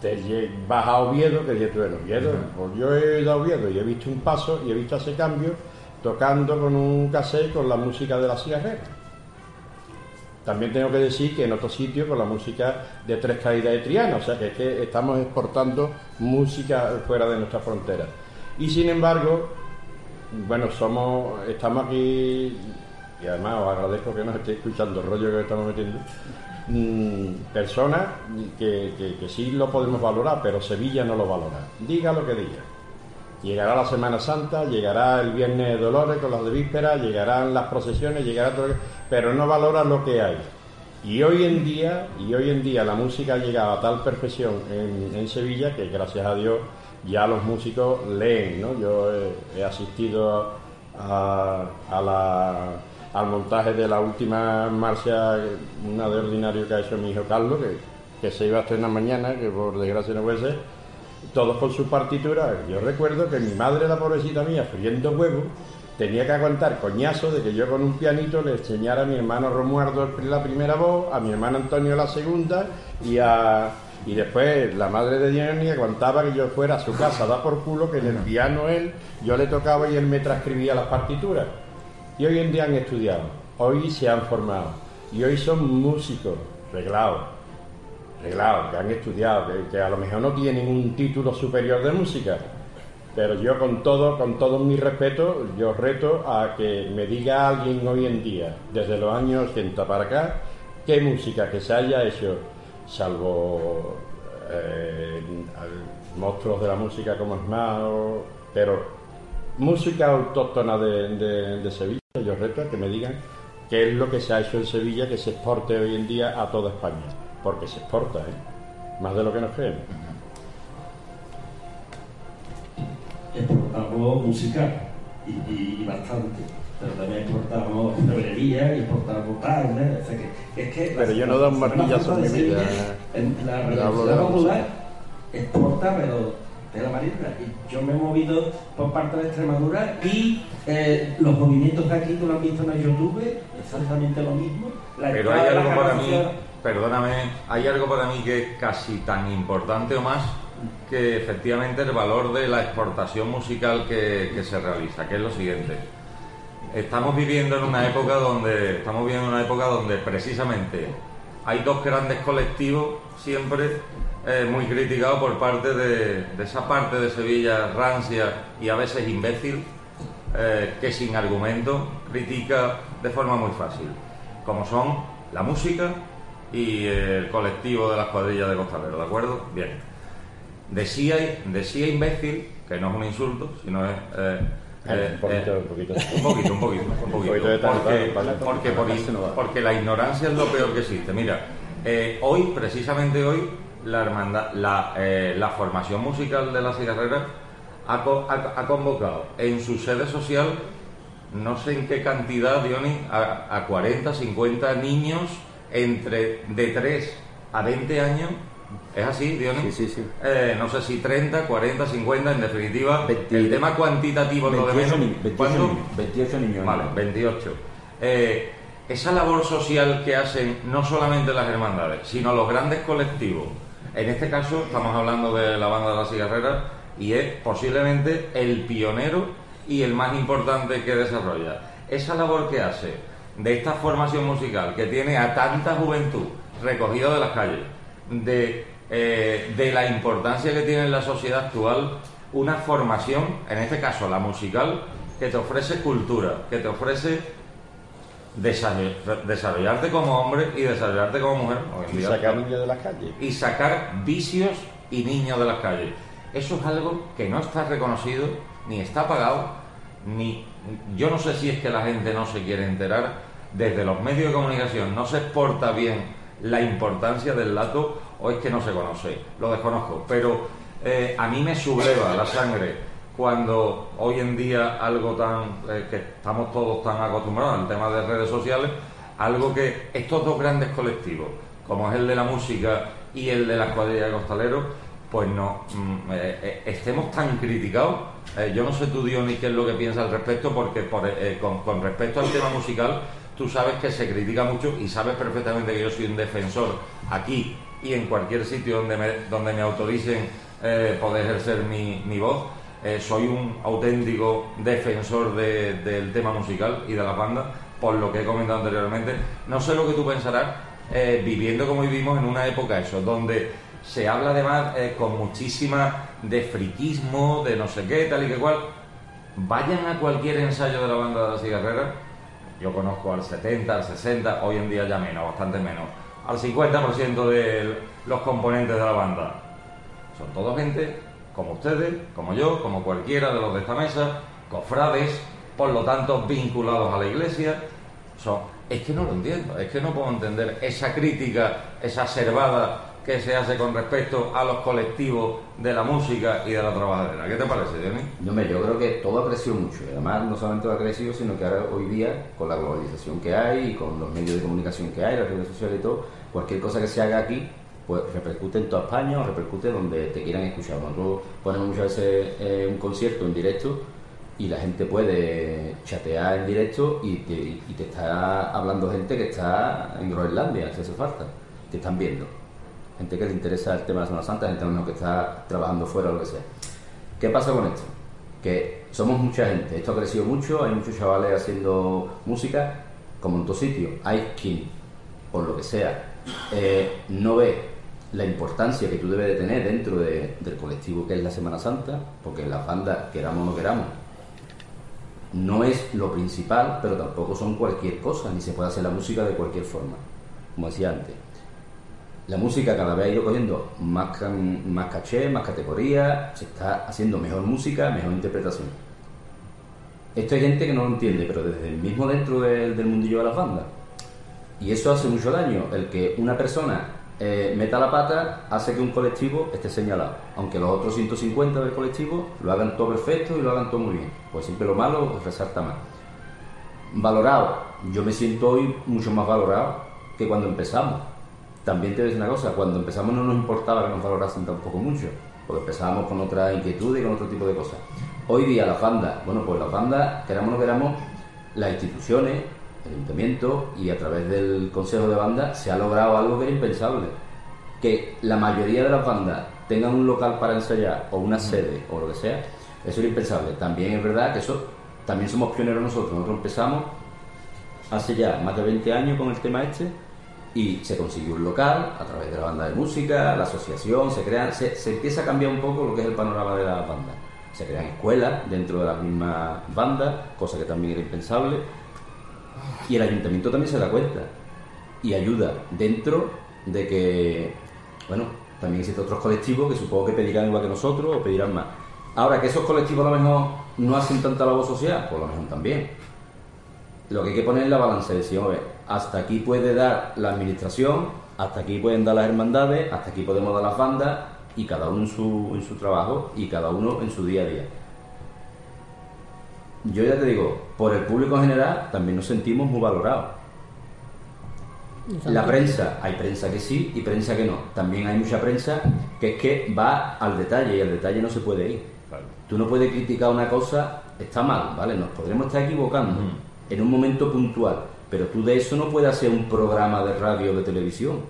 te vas a Oviedo, que dices tú en Oviedo, pues yo he ido a Oviedo y he visto un paso y he visto ese cambio tocando con un cassette con la música de la cigarrera. También tengo que decir que en otros sitios con la música de Tres Caídas de Triana, o sea que es que estamos exportando música fuera de nuestras fronteras. Y sin embargo, bueno, somos, estamos aquí, y además os agradezco que nos estéis escuchando el rollo que estamos metiendo, mm, personas que, que- sí lo podemos valorar, pero Sevilla no lo valora. Diga lo que diga. Llegará la Semana Santa, llegará el Viernes de Dolores con las de víspera, llegarán las procesiones, llegará todo, pero no valora lo que hay. Y hoy en día, y hoy en día la música ha llegado a tal perfección en, en Sevilla que gracias a Dios ya los músicos leen, ¿no? Yo he, he asistido a, a la- al montaje de la última marcha, una de ordinario que ha hecho mi hijo Carlos, que, se iba a estrenar mañana, que por desgracia no puede ser, todos con su partitura. Yo recuerdo que mi madre, la pobrecita mía, friendo huevos, tenía que aguantar coñazo de que yo con un pianito le enseñara a mi hermano Romualdo la primera voz, a mi hermano Antonio la segunda y a y después la madre de Jenny aguantaba que yo fuera a su casa a dar por culo que en el piano él yo le tocaba y él me transcribía las partituras. Y hoy en día han estudiado, hoy se han formado y hoy son músicos reglados reglados, que han estudiado, que, a lo mejor no tienen un título superior de música, pero yo con todo, con todo mi respeto, yo reto a que me diga alguien hoy en día, desde los años 80 para acá, qué música que se haya hecho, salvo eh, monstruos de la música como Esmao, pero música autóctona de Sevilla, yo reto a que me digan qué es lo que se ha hecho en Sevilla que se exporte hoy en día a toda España, porque se exporta, ¿eh? más de lo que nos creemos. exportamos música y, y- y bastante. Pero también exportamos orfebrería y exportamos tal, ¿no? O sea que, que es que Pero la- yo no da un la martillazo en de mi vida. En la Yo hablo Revolución de la Popular exporta, pero de la marina. Y yo me he movido por parte de Extremadura y eh, los movimientos de aquí, tú lo has visto en el YouTube, exactamente lo mismo. La Pero hay algo para mí, perdóname, hay algo para mí que es casi tan importante o más que efectivamente el valor de la exportación musical que, que se realiza, que es lo siguiente. Estamos viviendo en una época donde estamos viviendo en una época donde precisamente hay dos grandes colectivos siempre eh, muy criticados por parte de, de esa parte de Sevilla rancia y a veces imbécil eh, que sin argumento critica de forma muy fácil, como son la música y el colectivo de las cuadrillas de costaleros, ¿de acuerdo? Bien. Decía, decía imbécil, que no es un insulto, sino es... eh, eh, un poquito, eh, un poquito. un poquito, un poquito, un poquito. Porque, porque, porque la ignorancia es lo peor que existe. Mira, eh, hoy, precisamente hoy, la, hermandad, la, eh, la formación musical de la cigarrera ha, co- ha- ha convocado en su sede social, no sé en qué cantidad, Diony, a, a 40, 50 niños entre de 3 a 20 años. ¿Es así, Diony? Sí, sí, sí. Eh, no sé si 30, 40, 50, en definitiva, 20. el tema cuantitativo es lo de 28 menos. niños. 28 ¿Cuánto? niños. 28 niños. Vale, 28. Eh, esa labor social que hacen no solamente las hermandades, sino los grandes colectivos. En este caso estamos hablando de la banda de la cigarrera y es posiblemente el pionero y el más importante que desarrolla. Esa labor que hace de esta formación musical que tiene a tanta juventud recogida de las calles, de, eh, de la importancia que tiene en la sociedad actual una formación, en este caso la musical, que te ofrece cultura, que te ofrece desarrollarte como hombre y desarrollarte como mujer. Y sacar niños de las calles. y sacar vicios y niños de las calles. Eso es algo que no está reconocido, ni está pagado, ni yo no sé si es que la gente no se quiere enterar, desde los medios de comunicación no se exporta bien la importancia del dato o es que no se conoce, lo desconozco, pero eh, a mí me subleva la sangre cuando hoy en día algo tan, eh, que estamos todos tan acostumbrados al tema de redes sociales, algo que estos dos grandes colectivos, como es el de la música y el de las cuadrillas de costaleros, pues no mm, eh, eh, estemos tan criticados. Yo no sé tú, ni qué es lo que piensas al respecto, porque por, con, con respecto al tema musical, tú sabes que se critica mucho y sabes perfectamente que yo soy un defensor aquí y en cualquier sitio donde me, donde me autoricen poder ejercer mi voz. Eh, soy un auténtico defensor de- del tema musical y de las bandas, por lo que he comentado anteriormente. No sé lo que tú pensarás, eh, viviendo como vivimos en una época eso, donde se habla además eh, con muchísima de friquismo, de no sé qué, tal y que cual. Vayan a cualquier ensayo de la banda de la cigarrera, yo conozco al 70, al 60, hoy en día ya menos, bastante menos, al 50% de los componentes de la banda. Son toda gente como ustedes, como yo, como cualquiera de los de esta mesa, cofrades, por lo tanto vinculados a la iglesia. Son, es que no lo entiendo, es que no puedo entender esa crítica, esa servada que se hace con respecto a los colectivos de la música y de la trabajadera. ¿Qué te parece? Yo, me- yo creo que todo ha crecido mucho. Además, no solamente ha crecido, sino que ahora hoy día, con la globalización que hay y con los medios de comunicación que hay, las redes sociales y todo, cualquier cosa que se haga aquí, pues repercute en toda España o repercute donde te quieran escuchar. Nosotros ponemos muchas veces eh, un concierto en directo y la gente puede chatear en directo y te, está hablando gente que está en Groenlandia, si hace falta, te están viendo. Gente que le interesa el tema de la Semana Santa, gente que está trabajando fuera o lo que sea. ¿Qué pasa con esto? Que somos mucha gente, esto ha crecido mucho, hay muchos chavales haciendo música, como en todo sitio. Hay quien, por lo que sea, eh, no ve la importancia que tú debes de tener dentro de- del colectivo que es la Semana Santa, porque las bandas, queramos o no queramos, no es lo principal, pero tampoco son cualquier cosa, ni se puede hacer la música de cualquier forma, como decía antes. La música cada vez ha ido cogiendo más, más caché, más categoría, se está haciendo mejor música, mejor interpretación. Esto hay gente que no lo entiende, pero desde el mismo dentro del mundillo de las bandas. Y eso hace mucho daño. El que una persona eh, meta la pata hace que un colectivo esté señalado. Aunque los otros 150 del colectivo lo hagan todo perfecto y lo hagan todo muy bien. Pues siempre lo malo resalta más. Valorado. Yo me siento hoy mucho más valorado que cuando empezamos. También te decir una cosa, cuando empezamos no nos importaba que nos valorasen tampoco mucho, porque empezábamos con otra inquietud y con otro tipo de cosas. Hoy día las bandas, bueno, pues las bandas, queramos o no queramos, las instituciones, el ayuntamiento y a través del consejo de banda se ha logrado algo que era impensable. Que la mayoría de las bandas tengan un local para ensayar o una sede o lo que sea, eso era impensable. También es verdad que eso, también somos pioneros nosotros. Nosotros empezamos hace ya más de 20 años con el tema este y se consiguió un local a través de la banda de música, la asociación, se crea, se, se empieza a cambiar un poco lo que es el panorama de las bandas. Se crean escuelas dentro de las mismas bandas, cosa que también era impensable. Y el ayuntamiento también se da cuenta y ayuda dentro de que, bueno, también existen otros colectivos que supongo que pedirán igual que nosotros o pedirán más. Ahora que esos colectivos a lo mejor no hacen tanta labor social, pues a lo mejor también. Lo que hay que poner es la balanza decir, "Hombre, hasta aquí puede dar la administración, hasta aquí pueden dar las hermandades, hasta aquí podemos dar las bandas y cada uno en su, en su trabajo y cada uno en su día a día. Yo ya te digo, por el público en general también nos sentimos muy valorados. La prensa, hay prensa que sí y prensa que no. También hay mucha prensa que es que va al detalle y al detalle no se puede ir. Tú no puedes criticar una cosa, está mal, ¿vale? Nos podremos estar equivocando en un momento puntual, pero tú de eso no puedes hacer un programa de radio o de televisión.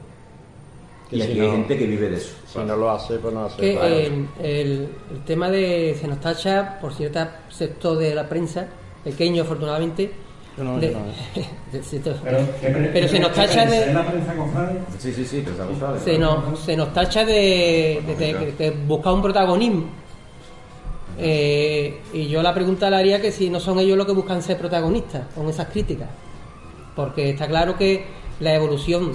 Y si aquí no- hay gente que vive de eso. Si no lo hace, pues no hace. que Claro. eh, el, el tema de se nos tacha por cierto sector de la prensa, pequeño afortunadamente, Yo no, de- yo no, de cierto- Pero, ¿qué pre- Pero qué se nos tacha prensa? de- ¿Es la prensa cofrade? Sí, sí, sí, se sabe. se nos, se nos tacha de, de- de- de buscar un protagonismo. Eh, y yo la pregunta le haría que si no son ellos los que buscan ser protagonistas con esas críticas. Porque está claro que la evolución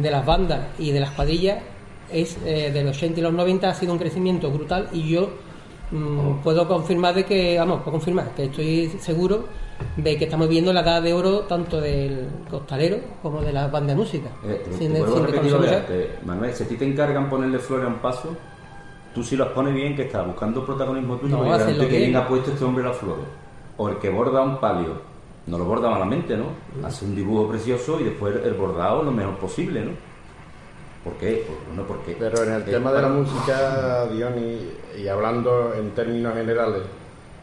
de las bandas y de las cuadrillas es eh, de los 80 y los 90 ha sido un crecimiento brutal y yo Mm, puedo confirmar de que, vamos, puedo confirmar que estoy seguro de que estamos viendo la edad de oro tanto del costalero como de la banda de música. Eh, Sin- te de antes. Manuel, si a ti te encargan ponerle flores a un paso, tú si las pones bien, que estás buscando protagonismo tuyo, No, que que- bien ha puesto este hombre las flores. O el que borda un palio, no lo borda malamente, ¿no? Hace un dibujo precioso y después el bordado lo mejor posible, ¿no? ¿Por qué? Bueno, porque Pero en el eh, tema de la música, Diony, y hablando en términos generales,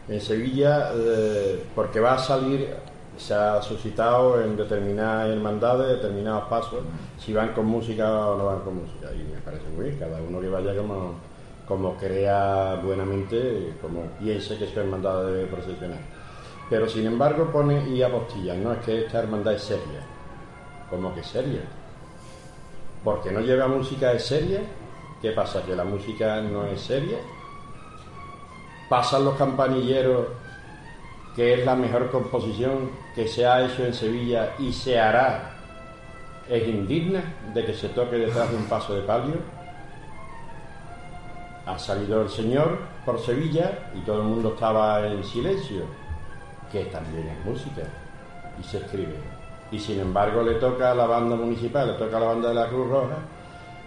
en Sevilla, eh, porque va a salir, se ha suscitado en determinadas hermandades, determinados pasos, si van con música o no van con música. Y me parece muy bien, cada uno que vaya como, como crea buenamente, como piense que su hermandad debe procesionar. Pero sin embargo pone y apostilla, no es que esta hermandad es seria, como que seria porque no lleva música es seria. ¿Qué pasa? ¿Que la música no es seria? ¿Pasan los campanilleros que es la mejor composición que se ha hecho en Sevilla y se hará? ¿Es indigna de que se toque detrás de un paso de palio? Ha salido el señor por Sevilla y todo el mundo estaba en silencio, que también es música y se escribe y sin embargo le toca a la banda municipal, le toca a la banda de la Cruz Roja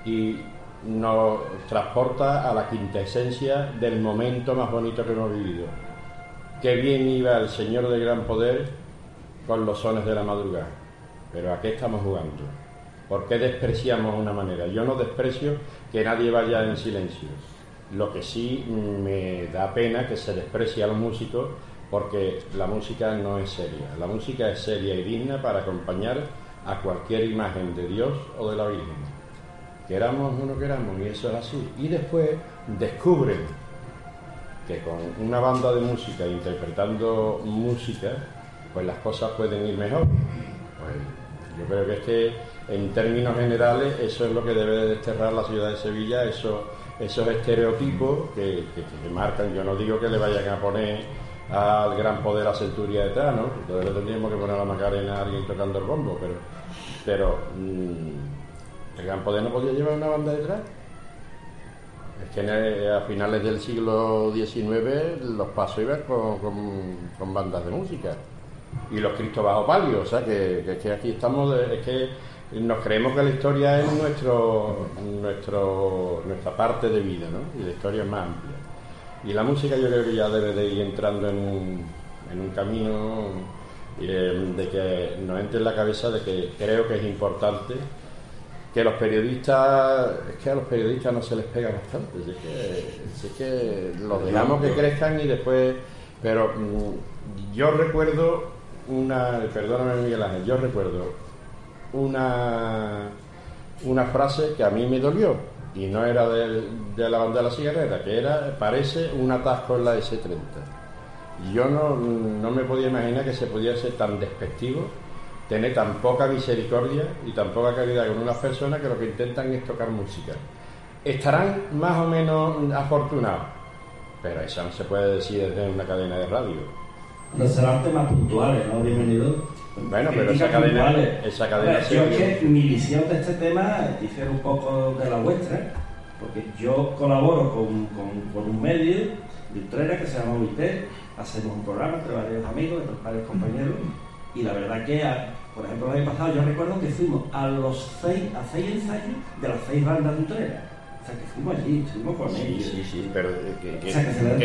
y nos transporta a la quintesencia del momento más bonito que hemos vivido. Qué bien iba el Señor de Gran Poder con los sones de la madrugada. Pero ¿a qué estamos jugando? ¿Por qué despreciamos una manera? Yo no desprecio que nadie vaya en silencio. Lo que sí me da pena que se desprecie a los músicos porque la música no es seria. La música es seria y digna para acompañar a cualquier imagen de Dios o de la Virgen. Queramos o no queramos, y eso es así. Y después descubren que con una banda de música interpretando música, pues las cosas pueden ir mejor. Pues yo creo que es que en términos generales eso es lo que debe de desterrar la ciudad de Sevilla, esos, esos estereotipos que- que marcan. Yo no digo que le vayan a poner al gran poder a Centuria detrás, ¿no? Entonces le tendríamos que poner a la Macarena a alguien tocando el bombo, pero, pero mm, el gran poder no podía llevar una banda detrás. Es que a finales del siglo XIX los pasos iban con, con- bandas de música y los Cristos bajo palio, o sea que, que- que aquí estamos, es que nos creemos que la historia es nuestro, nuestro, nuestra parte de vida, ¿no? Y la historia es más amplia. Y la música yo creo que ya debe de ir entrando en un, en un camino eh, de que nos entre en la cabeza de que creo que es importante que los periodistas, es que a los periodistas no se les pega bastante, es que, que los dejamos que crezcan y después, pero mm, yo recuerdo una, perdóname Miguel Ángel, yo recuerdo una, una frase que a mí me dolió y no era del- de, la banda de la cigarrera, que era, parece un atasco en la S30. Y Yo no, no me podía imaginar que se podía ser tan despectivo, tener tan poca misericordia y tan poca caridad con unas personas que lo que intentan es tocar música. Estarán más o menos afortunados, pero eso no se puede decir desde una cadena de radio. Serán temas puntuales, ¿no? Bienvenido. Bueno, pero esa cadena- esa cadena A ver, sí yo que- es que mi visión de este tema difiere un poco de la vuestra, porque yo colaboro con, con, con un medio de Utrera que se llama UIT, hacemos un programa entre varios amigos, entre varios compañeros, y la verdad que, por ejemplo, el año pasado yo recuerdo que fuimos a los seis, a seis ensayos de las seis bandas de Utrera. Sea, que fuimos allí, estuvimos con Sí, ellos. sí, sí, pero que, que- O sea, que se le-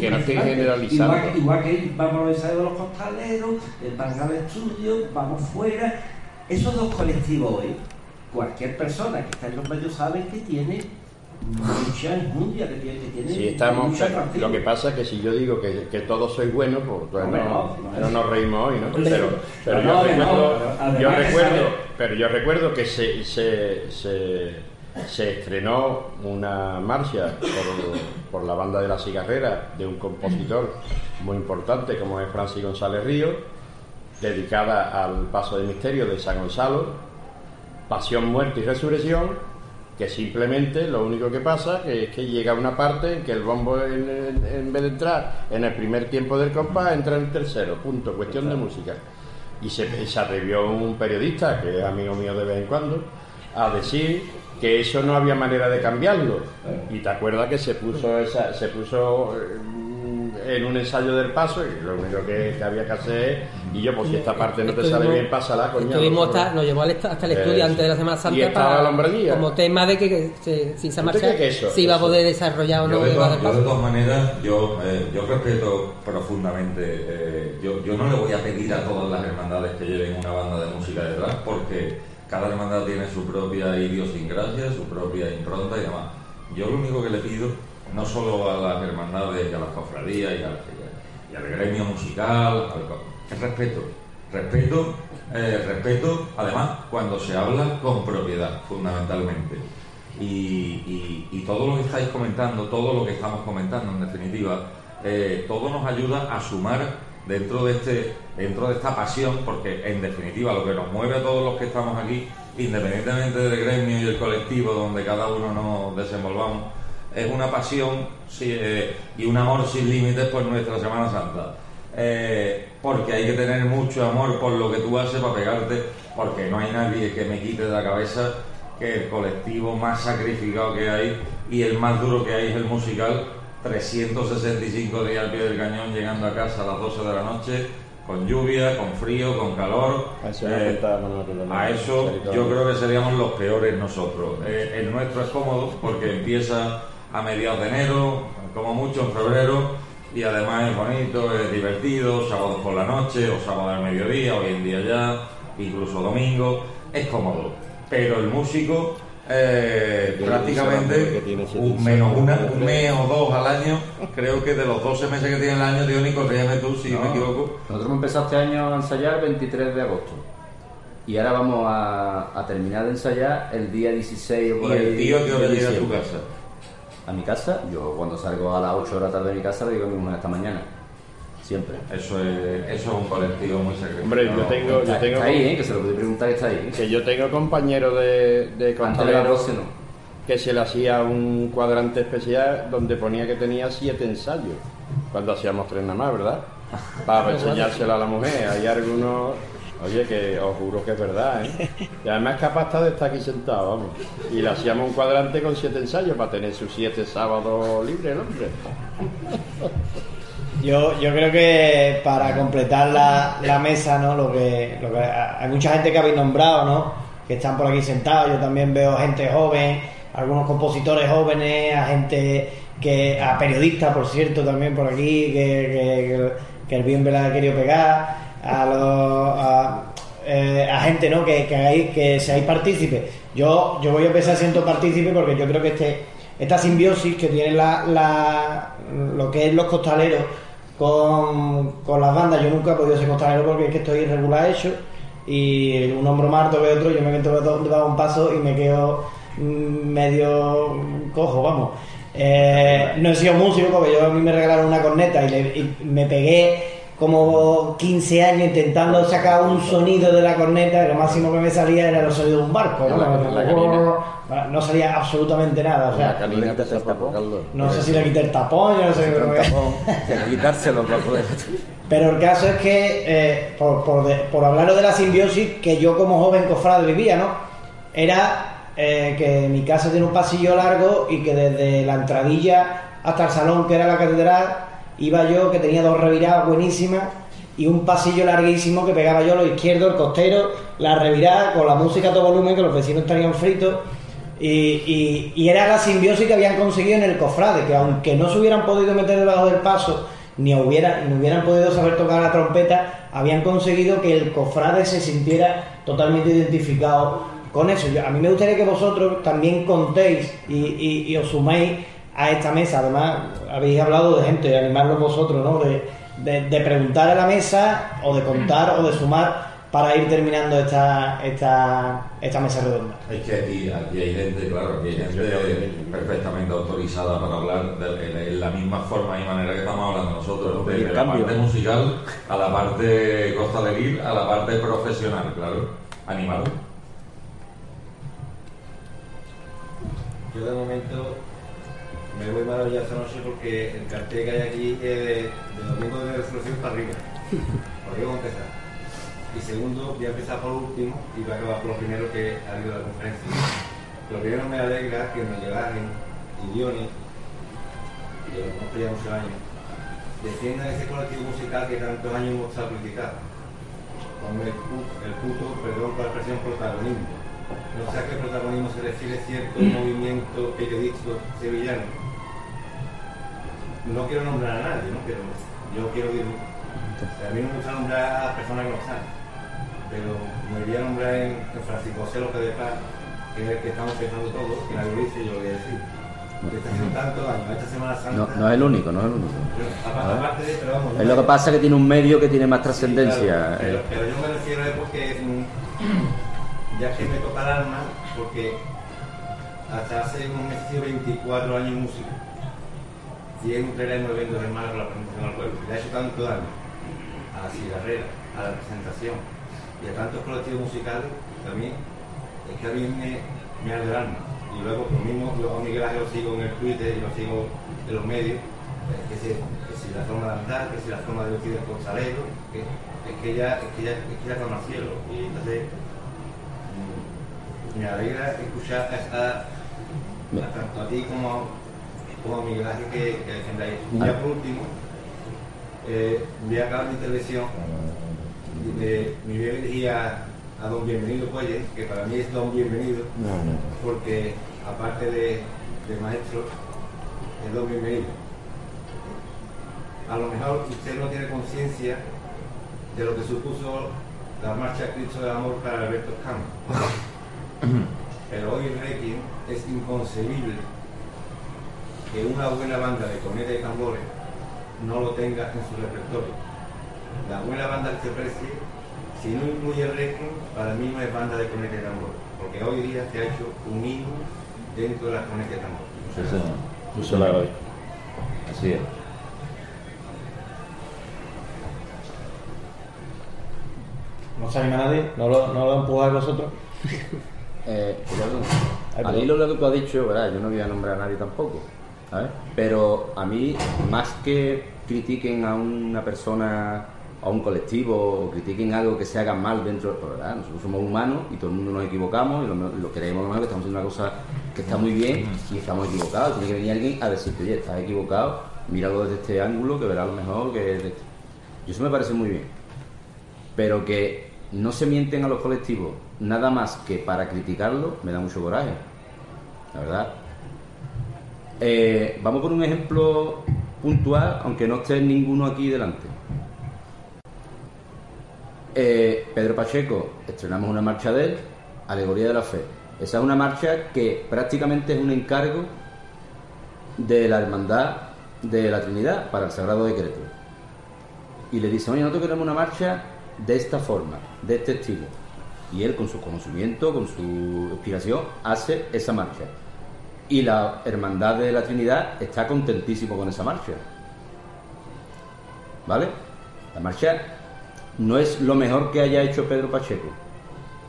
que no estoy generalizando. Igual, que- igual que vamos a los de los costaleros, eh, van al estudio, vamos fuera. Esos dos colectivos hoy, cualquier persona que está en los medios sabe que tiene mucha enjundia, que tiene, que tiene Si estamos, lo que pasa es que si yo digo que, que todos sois buenos, pues Hombre, no, no, no nos reímos hoy, ¿no? Pero, yo recuerdo, yo pero yo recuerdo que se, se, se, se estrenó una marcha por, la banda de la cigarrera de un compositor muy importante como es Francis González Río, dedicada al paso de misterio de San Gonzalo, pasión, muerte y resurrección, que simplemente lo único que pasa es que llega una parte en que el bombo en, en- en vez de entrar en el primer tiempo del compás entra en el tercero, punto, cuestión de música. Y se, se atrevió un periodista, que es amigo mío de vez en cuando, a decir que eso no había manera de cambiarlo. Y te acuerdas que se puso esa, se puso eh, en un ensayo del paso y lo único que, que había que hacer y yo pues si esta parte no te sale bien pásala coño Estuvimos hasta, nos llevó hasta el estudio Eh, antes de la Semana y Santa estaba para guía. como tema de que, que se- si ¿Usted marcha eso- se iba a poder desarrollar o no Yo de, todas, yo de todas maneras, yo, eh, yo respeto profundamente, eh, yo, yo no le voy a pedir a todas las hermandades que lleven una banda de música detrás, porque cada hermandad tiene su propia idiosincrasia, su propia impronta y demás. Yo lo único que le pido, no solo a las hermandades y a las cofradías y, al- y al gremio musical, es respeto. Respeto, eh, respeto, además, cuando se habla con propiedad, fundamentalmente. Y todo lo que estáis comentando, todo lo que estamos comentando, en definitiva, eh, todo nos ayuda a sumar dentro de este, dentro de esta pasión, porque en definitiva lo que nos mueve a todos los que estamos aquí, independientemente del gremio y el colectivo donde cada uno nos desenvolvamos, es una pasión eh, y un amor sin límites por nuestra Semana Santa. Eh, porque hay que tener mucho amor por lo que tú haces para pegarte, porque no hay nadie que me quite de la cabeza que el colectivo más sacrificado que hay y el más duro que hay es el musical. 365 días al pie del cañón, llegando a casa a las 12 de la noche, con lluvia, con frío, con calor. A eso Eh, a eso yo creo que seríamos los peores nosotros. Eh, el nuestro es cómodo porque empieza a mediados de enero, como mucho en febrero, y además es bonito, es divertido, sábados por la noche o sábado al mediodía, hoy en día ya, incluso domingo, es cómodo. Pero el músico eh, prácticamente no un, menos una, un mes o dos al año, creo que de los 12 meses que tiene el año, Diony, corrígeme tú si me equivoco, Nosotros hemos empezado este año a ensayar el 23 de agosto. Y ahora vamos a, a terminar de ensayar el día 16 o por y ahí el tío que ahora llega a tu casa. A mi casa, yo cuando salgo a las 8 de la tarde de mi casa le digo a mi mujer esta mañana. Siempre. Eso es, eso es un colectivo muy sacrificado. Hombre, yo tengo, yo Está, tengo está ahí, ¿eh? que se lo podéis preguntar que está ahí. que yo tengo compañeros de, de Antes de las costaleros 12 no. que se le hacía un cuadrante especial donde ponía que tenía siete ensayos cuando hacíamos tres nada más, ¿verdad? Para enseñárselo a la mujer. Hay algunos, oye, que os juro que es verdad, ¿eh? Y además capaz hasta de estar aquí sentado, vamos. Y le hacíamos un cuadrante con siete ensayos para tener sus siete sábados libres, el hombre. Yo, yo creo que para completar la, la mesa, ¿no? Lo que, lo que hay mucha gente que habéis nombrado, ¿no? Que están por aquí sentados. Yo también veo gente joven, algunos compositores jóvenes, a gente que, a periodistas, por cierto, también por aquí, que, que, que el bien me la ha querido pegar, a los eh, gente, ¿no? Que, que hagáis, que seáis partícipes. Yo, yo voy a empezar siendo partícipe porque yo creo que este, esta simbiosis que tiene la, la, lo que es los costaleros con, con las bandas. Yo nunca he podido ser costalero porque es que estoy irregular hecho y un hombro más que otro, yo me meto debajo un paso y me quedo mm, medio cojo, vamos. Eh, no he sido músico porque yo a mí me regalaron una corneta y, le- y me pegué como 15 años intentando sacar un sonido de la corneta y lo máximo que me salía era el sonido de un barco. ¿no? La- la canina. no salía absolutamente nada. O sea, La canina te tapa, Carlos. no sé si le quité el tapón, yo no sé quitárselo. Pero el caso es que, eh, por, por, de- por hablaros de la simbiosis que yo como joven cofrade vivía, ¿no? Era eh, que mi casa tiene un pasillo largo y que desde la entradilla hasta el salón, que era la catedral, iba yo, que tenía dos reviradas buenísimas, y un pasillo larguísimo que pegaba yo a lo izquierdo, el costero, la revirada con la música a todo volumen, que los vecinos estarían fritos. Y, y- era la simbiosis que habían conseguido en el cofrade, que aunque no se hubieran podido meter debajo del paso, ni, hubiera, ni hubieran podido saber tocar la trompeta, habían conseguido que el cofrade se sintiera totalmente identificado con eso. Yo- a mí me gustaría que vosotros también contéis y- y os suméis a esta mesa. Además, habéis hablado de gente, de animarlos vosotros, ¿no? De, de- de preguntar a la mesa, o de contar, o de sumar, para ir terminando esta, esta, esta mesa redonda. Es que aquí, aquí hay gente, claro, aquí hay gente perfectamente autorizada para hablar de, de- en la misma forma y manera que estamos hablando nosotros, desde la cambio. parte musical a la parte costaleril, a la parte profesional, claro. Animado. Yo de momento me voy maravilloso esta noche porque el cartel que hay aquí es de, de domingo de resurrección para arriba. Por ahí vamos a empezar. Y segundo, voy a empezar por último y voy a acabar por lo primero que ha habido la conferencia. Lo primero me alegra que me llegaran y Diony, que lo conozco ya muchos años, defiendan ese colectivo musical que tantos años hemos estado criticando. Con el puto, perdón por la expresión, protagonismo. No sé a qué protagonismo se refiere cierto movimiento periodístico sevillano. No quiero nombrar a nadie, ¿no? Pero yo quiero o sea, a mí me gusta nombrar a las personas que no están. Pero me voy a nombrar en, en Francisco José López de Paz, que es el que estamos pensando todos, que lo dice, yo lo voy a decir. Que está haciendo tanto daño a esta Semana Santa. No, no es el único, no es el único. Pero, apa- aparte de, pero vamos, Es lo que pasa que tiene un medio que tiene más trascendencia. Claro, pero, eh. pero yo me refiero es porque, ya que me toca el alma, porque hasta hace he sido 24 años músico. Y en Utrera hemos eventos hermanos con la presentación al pueblo. Le ha hecho tanto daño a la cigarrera, a la presentación y a tantos colectivos musicales a mí, es que a mí me, me arde el alma. Y luego, lo mismo, yo a Miguel Ángel lo sigo en el Twitter y lo sigo en los medios, eh, que si, que si la forma de andar, que si la forma de vestir el costalero, que es que ya, es que ya, es que ya clama al cielo. Y entonces, mm, me alegra escuchar a, a- a tanto a ti como, como a Miguel Ángel que, que defendáis. Y ya por último, eh, voy a acabar mi intervención. De, mi voy a dirigir a, don Bienvenido Cuelles, que para mí es don Bienvenido, porque aparte de, de maestro, es don Bienvenido. A lo mejor usted no tiene conciencia de lo que supuso la marcha Cristo del Amor para Alberto Escano. Pero hoy el Requiem es inconcebible que una buena banda de cornetas y tambores no lo tenga en su repertorio. La buena banda que se precie, si no incluye el Requiem, para mí no es banda de cornetas y tambores, porque hoy día se ha hecho un himno dentro de las cornetas y tambores. Sí, señor. Eso la doy. Así es. ¿No se anima nadie? ¿No lo, no lo empujáis vosotros? Eh, al hilo de lo que tú has dicho, ¿verdad? yo no voy a nombrar a nadie tampoco, ¿sabes? Pero a mí, más que critiquen a una persona, a un colectivo, o critiquen algo que se haga mal dentro, pues, ¿verdad? Nosotros somos humanos y todo el mundo nos equivocamos y lo, lo creemos mejor que estamos haciendo una cosa que está muy bien y estamos equivocados. Tiene que venir alguien a decirte, oye, estás equivocado, míralo desde este ángulo, que verás lo mejor que... es este". Y eso me parece muy bien pero que no se mienten a los colectivos nada más que para criticarlo, me da mucho coraje, la verdad. Eh, vamos por un ejemplo puntual, aunque no esté ninguno aquí delante. Eh, Pedro Pacheco, estrenamos una marcha de él, Alegoría de la Fe. Esa es una marcha que prácticamente es un encargo de la Hermandad de la Trinidad para el Sagrado Decreto y le dice, oye, nosotros queremos una marcha de esta forma, de este estilo. Y él, con su conocimiento, con su inspiración, hace esa marcha. Y la Hermandad de la Trinidad está contentísimo con esa marcha. ¿Vale? La marcha no es lo mejor que haya hecho Pedro Pacheco,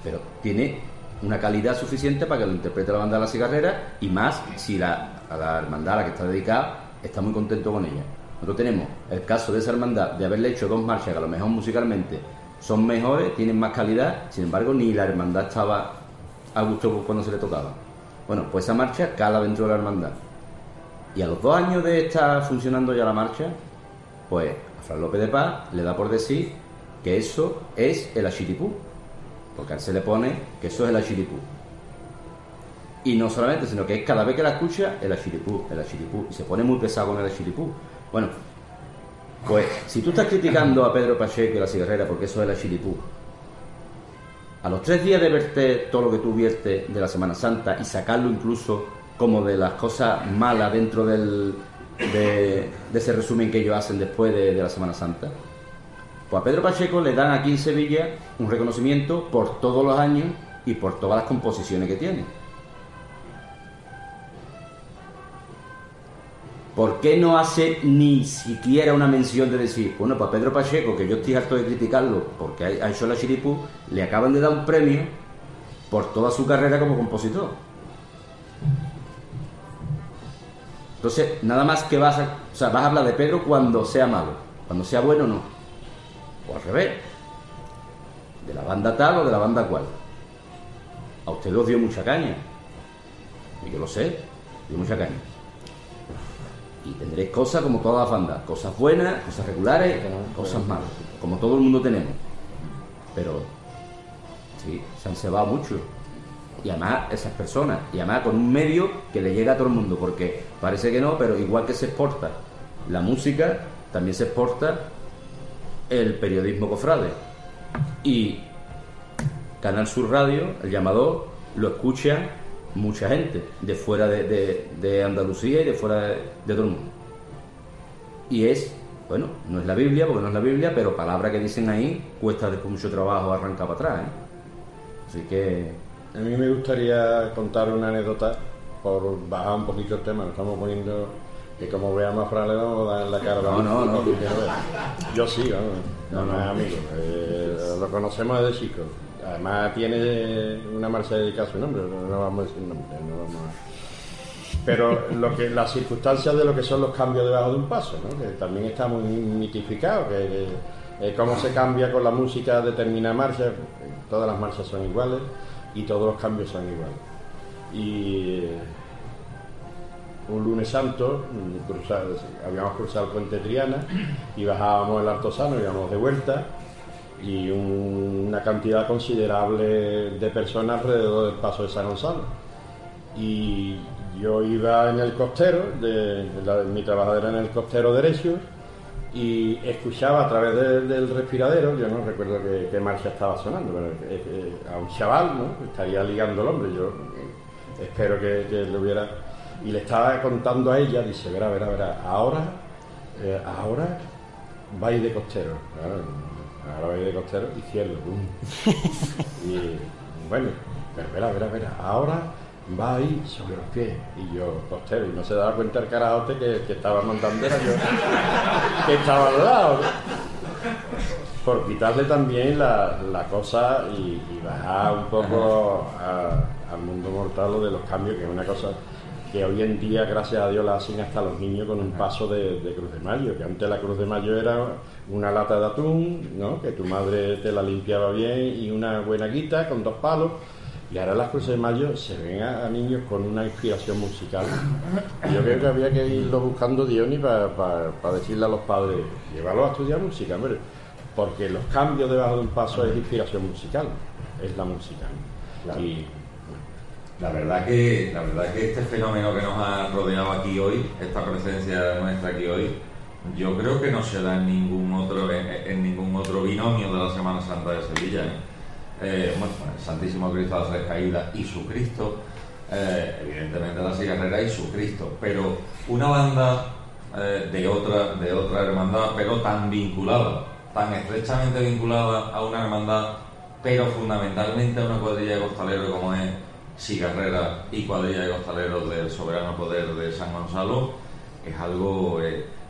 pero tiene una calidad suficiente para que lo interprete la banda de la cigarrera y más si la, hermandad a la que está dedicada está muy contento con ella. Nosotros tenemos el caso de esa hermandad de haberle hecho dos marchas que a lo mejor musicalmente son mejores, tienen más calidad, sin embargo ni la hermandad estaba a gusto cuando se le tocaba. Bueno, pues esa marcha cala dentro de la hermandad. Y a los dos años de estar funcionando ya la marcha, pues a Fran López de Paz le da por decir que eso es el achiripú. Porque a él se le pone que eso es el achiripú. Y no solamente, sino que es cada vez que la escucha, el achiripú, el achiripú. Y se pone muy pesado con el achiripú. Bueno, pues si tú estás criticando a Pedro Pacheco y la cigarrera porque eso es el achiripú, a los tres días de verte todo lo que tú de la Semana Santa y sacarlo incluso como de las cosas malas dentro del, de, de ese resumen que ellos hacen después de, de la Semana Santa, pues a Pedro Pacheco le dan aquí en Sevilla un reconocimiento por todos los años y por todas las composiciones que tiene. ¿Por qué no hace ni siquiera una mención de decir, bueno, para Pedro Pacheco, que yo estoy harto de criticarlo porque ha hecho la chiripú, le acaban de dar un premio por toda su carrera como compositor? Entonces, nada más que vas a, o sea, vas a hablar de Pedro cuando sea malo, cuando sea bueno no. O al revés. de la banda tal o de la banda cual. A usted os dio mucha caña. Y yo lo sé, dio mucha caña. Y tendréis cosas como todas las bandas, cosas buenas, cosas regulares, cosas malas, como todo el mundo tenemos. Pero sí, se han cebado mucho. Y además esas personas, y además con un medio que le llega a todo el mundo, porque parece que no, pero igual que se exporta la música, también se exporta el periodismo cofrade. Y Canal Sur Radio, el llamador, lo escucha mucha gente de fuera de, de- de Andalucía y de fuera de, de todo el mundo. Y es, bueno, no es la Biblia, porque no es la Biblia, pero palabras que dicen ahí cuesta después mucho trabajo arrancar para atrás. ¿eh? Así que, A mí me gustaría contar una anécdota por bajar un poquito el tema, nos estamos poniendo que como veamos a Fran le vamos a dar la cara. No, no, no. Yo sí, vamos, No, no, no. es amigo, eh, lo conocemos desde chico. Además tiene una marcha dedicada a su nombre, no, vamos a decir nombre, no vamos a- Pero lo que, las circunstancias de lo que son los cambios debajo de un paso, ¿no? que también está muy mitificado, que, que, eh, cómo se cambia con la música determinada marcha, todas las marchas son iguales y todos los cambios son iguales. Y eh, un lunes santo mm, cruza- habíamos cruzado el puente Triana y bajábamos el Altozano, íbamos de vuelta y un- una cantidad considerable de personas alrededor del paso de San Gonzalo. Y yo iba en el costero, de, de la- mi trabajadora en el costero derecho, y escuchaba a través de- del respiradero, yo no recuerdo qué, marcha estaba sonando, pero a un chaval, ¿no? Estaría ligando el hombre, yo eh, espero que, que le hubiera... Y le estaba contando a ella, dice, verá, verá, verá, ahora, eh, ahora vais de costero, claro, ahora vais de costero y cielo, pum. y bueno, pero verá, verá, verá, ahora va ahí sobre los pies. Y yo costero y no se daba cuenta el carajote que, que estaba montando era yo que estaba al lado. Por quitarle también la, la cosa y, y bajar un poco a- al mundo mortal lo de los cambios que es una cosa que hoy en día gracias a Dios la hacen hasta los niños con un paso de, de Cruz de Mayo que antes la Cruz de Mayo era una lata de atún ¿no? que tu madre te la limpiaba bien y una buena guita con dos palos y ahora las cruces de mayo se ven a, a niños con una inspiración musical. Yo creo que había que irlo buscando Diony para decirle a los padres, llevarlos a estudiar música, hombre, porque los cambios debajo de un paso es inspiración musical, es la música. Claro. Y La verdad que la verdad que este fenómeno que nos ha rodeado aquí hoy, esta presencia nuestra aquí hoy, yo creo que no se da en ningún otro en, ningún otro binomio de la Semana Santa de Sevilla. ¿eh? Eh, bueno, el Santísimo Cristo de las Caídas y su Cristo, eh, evidentemente la cigarrera y su Cristo, pero una banda de otra de otra hermandad, pero tan vinculada, tan estrechamente vinculada a una hermandad, pero fundamentalmente a una cuadrilla de costaleros como es Cigarrera y cuadrilla de costaleros del soberano poder de San Gonzalo, es algo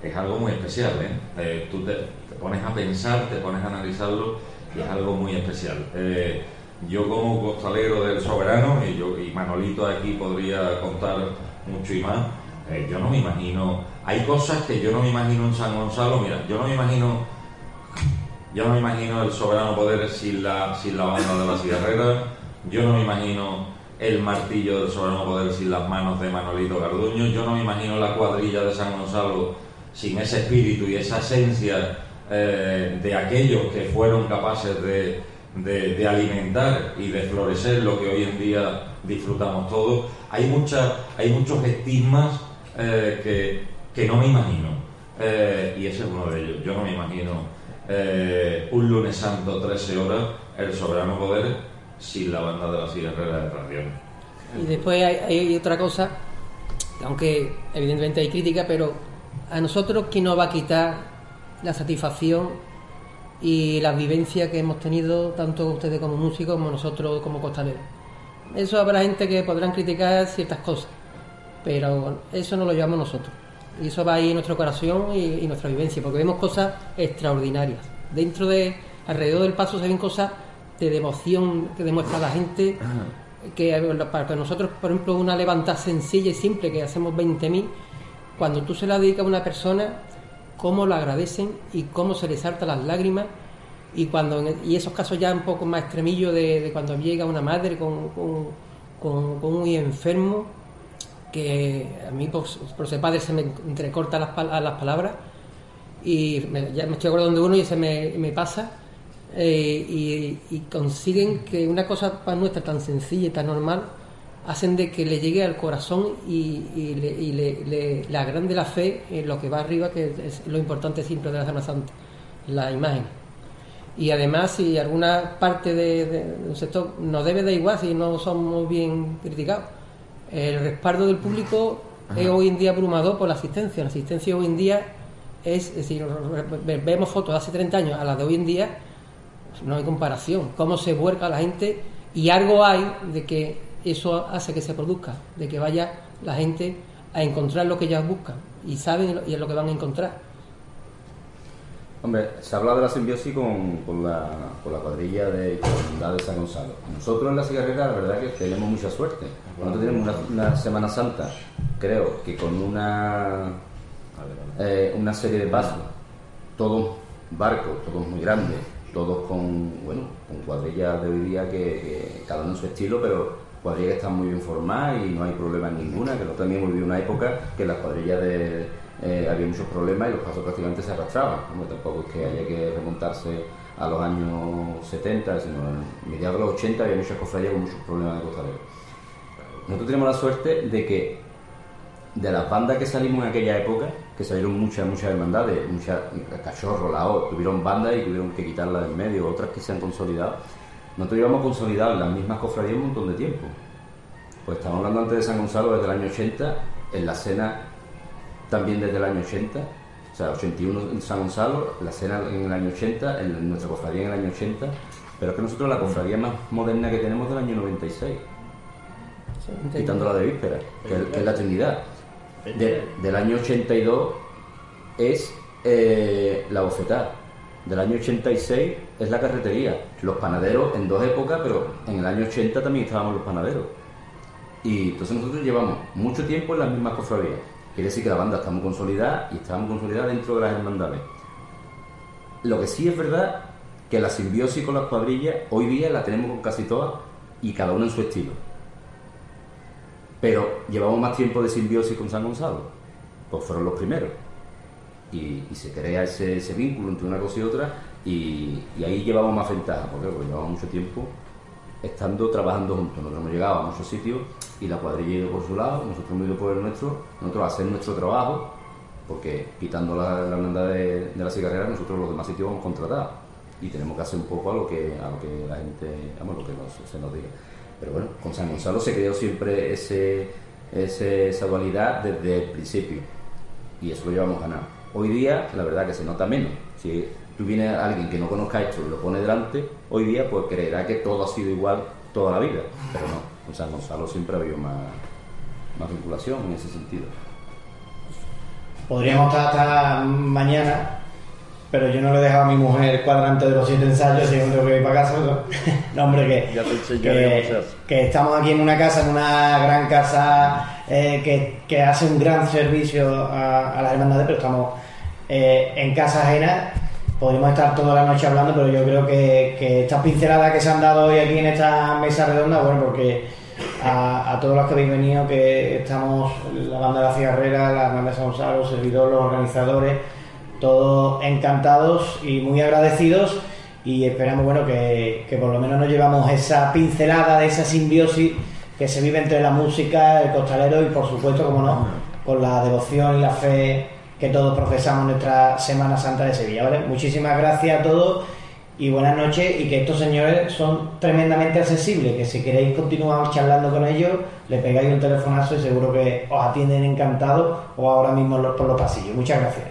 es algo muy especial. ¿eh? Eh, tú te, te pones a pensar, te pones a analizarlo y es algo muy especial. Eh, yo como costalero del soberano, y, yo, y Manolito aquí podría contar mucho y más, eh, yo no me imagino, hay cosas que yo no me imagino en San Gonzalo, mira, yo no me imagino, yo no me imagino el soberano poder sin la, sin la banda de la cigarrera, yo no me imagino el martillo del soberano poder sin las manos de Manolito Garduño, yo no me imagino la cuadrilla de San Gonzalo sin ese espíritu y esa esencia eh, de aquellos que fueron capaces de, alimentar y de florecer lo que hoy en día disfrutamos todos. Hay, mucha, hay muchos estigmas eh, que, que no me imagino. Eh, y ese es uno de ellos. Yo no me imagino un lunes santo, 13 horas, el soberano poder sin la banda de la cigarrera de radio. Y después hay, hay otra cosa, aunque evidentemente hay crítica, pero a nosotros, ¿quién nos va a quitar la satisfacción y la vivencia que hemos tenido, tanto ustedes como músicos como nosotros como costaleros? Eso habrá gente que podrán criticar ciertas cosas, pero eso no lo llevamos nosotros. Y eso va ahí en nuestro corazón y, y nuestra vivencia, porque vemos cosas extraordinarias. Dentro de, alrededor del paso se ven cosas de devoción que demuestra la gente, que eh, para nosotros, por ejemplo, una levantada sencilla y simple que hacemos 20.000, cuando tú se la dedicas a una persona, cómo la agradecen y cómo se les saltan las lágrimas. Y, cuando, y esos casos ya un poco más extremillos de, de cuando llega una madre con, con, con- con un enfermo, que a mí por, por ser padre se me entrecortan las, las palabras y me- ya me estoy acordando de uno y se me, me pasa eh, y consiguen que una cosa para nuestra tan sencilla y tan normal hacen de que le llegue al corazón y, y le, y le, le- le agrande la fe en lo que va arriba que es lo importante siempre de la Semana Santa la imagen. Y además si alguna parte de, de- de un sector nos debe de igual si no somos bien criticados. El respaldo del público es hoy en día abrumador por la asistencia. La asistencia hoy en día es, es decir ve- vemos fotos de hace 30 años a las de hoy en día no hay comparación. Cómo se vuelca la gente y algo hay de que eso hace que se produzca de que vaya la gente a encontrar lo que ellas buscan y saben y es lo que van a encontrar Hombre, se habla de la simbiosis con, la, cuadrilla de comunidad de San Gonzalo. Nosotros en la cigarrera, la verdad que tenemos mucha suerte. Nosotros tenemos una, Semana Santa, creo que con una, eh, una serie de pasos, todos barcos, todos muy grandes, todos con, bueno, con cuadrillas de hoy día que cada uno en su estilo, pero cuadrillas que están muy bien formadas y no hay problema ninguna, que nosotros también vivido una época que las cuadrillas de, eh, había muchos problemas y los pasos prácticamente se arrastraban. Hombre, tampoco es que haya que remontarse a los años 70, sino en mediados de los 80 había muchas cofradías con muchos problemas de costalero. Nosotros tenemos la suerte de que de las bandas que salimos en aquella época, que salieron muchas, muchas hermandades, muchas cachorros, lao, tuvieron bandas y tuvieron que quitarlas del medio, otras que se han consolidado. Nosotros llevamos consolidados las mismas cofradías un montón de tiempo. Pues estamos hablando antes de San Gonzalo desde el año 80, en la cena también desde el año 80, o sea, 81 en San Gonzalo, la cena en el año 80, en nuestra cofradía en el año 80, pero es que nosotros la cofradía más moderna que tenemos es del año 96, quitando la de víspera, que, es- que es la Trinidad. De- del año 82 es eh, la bofetada. Del año 86 es la carretería. Los panaderos en dos épocas, pero en el año 80 también estábamos los panaderos. Y entonces nosotros llevamos mucho tiempo en las mismas cofradías. Quiere decir que la banda está muy consolidada y está muy consolidada dentro de las hermandades. Lo que sí es verdad que la simbiosis con las cuadrillas hoy día la tenemos con casi todas y cada una en su estilo. Pero llevamos más tiempo de simbiosis con San Gonzalo, pues fueron los primeros. Y, se crea ese vínculo entre una cosa y otra y, ahí llevamos más ventaja, porque, llevamos mucho tiempo estando trabajando juntos. Nosotros hemos llegado a muchos sitios y la cuadrilla ha ido por su lado, nosotros hemos ido por el nuestro, nosotros a hacer nuestro trabajo, porque quitando la, la de, la cigarrera, nosotros los demás sitios vamos contratados y tenemos que hacer un poco a lo que, a lo que la gente, vamos, lo que nos- se nos diga. Pero bueno, con San Gonzalo se creó siempre ese- esa dualidad desde el principio y eso lo llevamos ganado. Hoy día, la verdad que se nota menos. Si tú vienes a alguien que no conozca esto y lo pone delante, hoy día pues creerá que todo ha sido igual toda la vida. Pero no, con San Gonzalo siempre ha habido más, más vinculación en ese sentido. Podríamos estar hasta mañana, pero yo no le he dejado a mi mujer cuadrante de los siete ensayos y yo tengo que ir para casa. No, No, hombre, que, Ya te que, que estamos aquí en una casa, en una gran casa eh, que, que hace un gran servicio a, a las hermandades, pero estamos eh, en casa ajena. Podríamos estar toda la noche hablando, pero yo creo que, que estas pinceladas que se han dado hoy aquí en esta mesa redonda, bueno, porque a, todos los que habéis venido, que estamos, la banda de la cigarrera, la banda de San Gonzalo, los servidores, los organizadores, todos encantados y muy agradecidos y esperamos bueno que, que por lo menos nos llevamos esa pincelada de esa simbiosis que se vive entre la música, el costalero y por supuesto, como no, con la devoción y la fe que todos profesamos nuestra Semana Santa de Sevilla. ¿vale? Muchísimas gracias a todos y buenas noches y que estos señores son tremendamente accesibles, que si queréis continuar charlando con ellos, le pegáis un telefonazo y seguro que os atienden encantados o ahora mismo por los pasillos. Muchas gracias.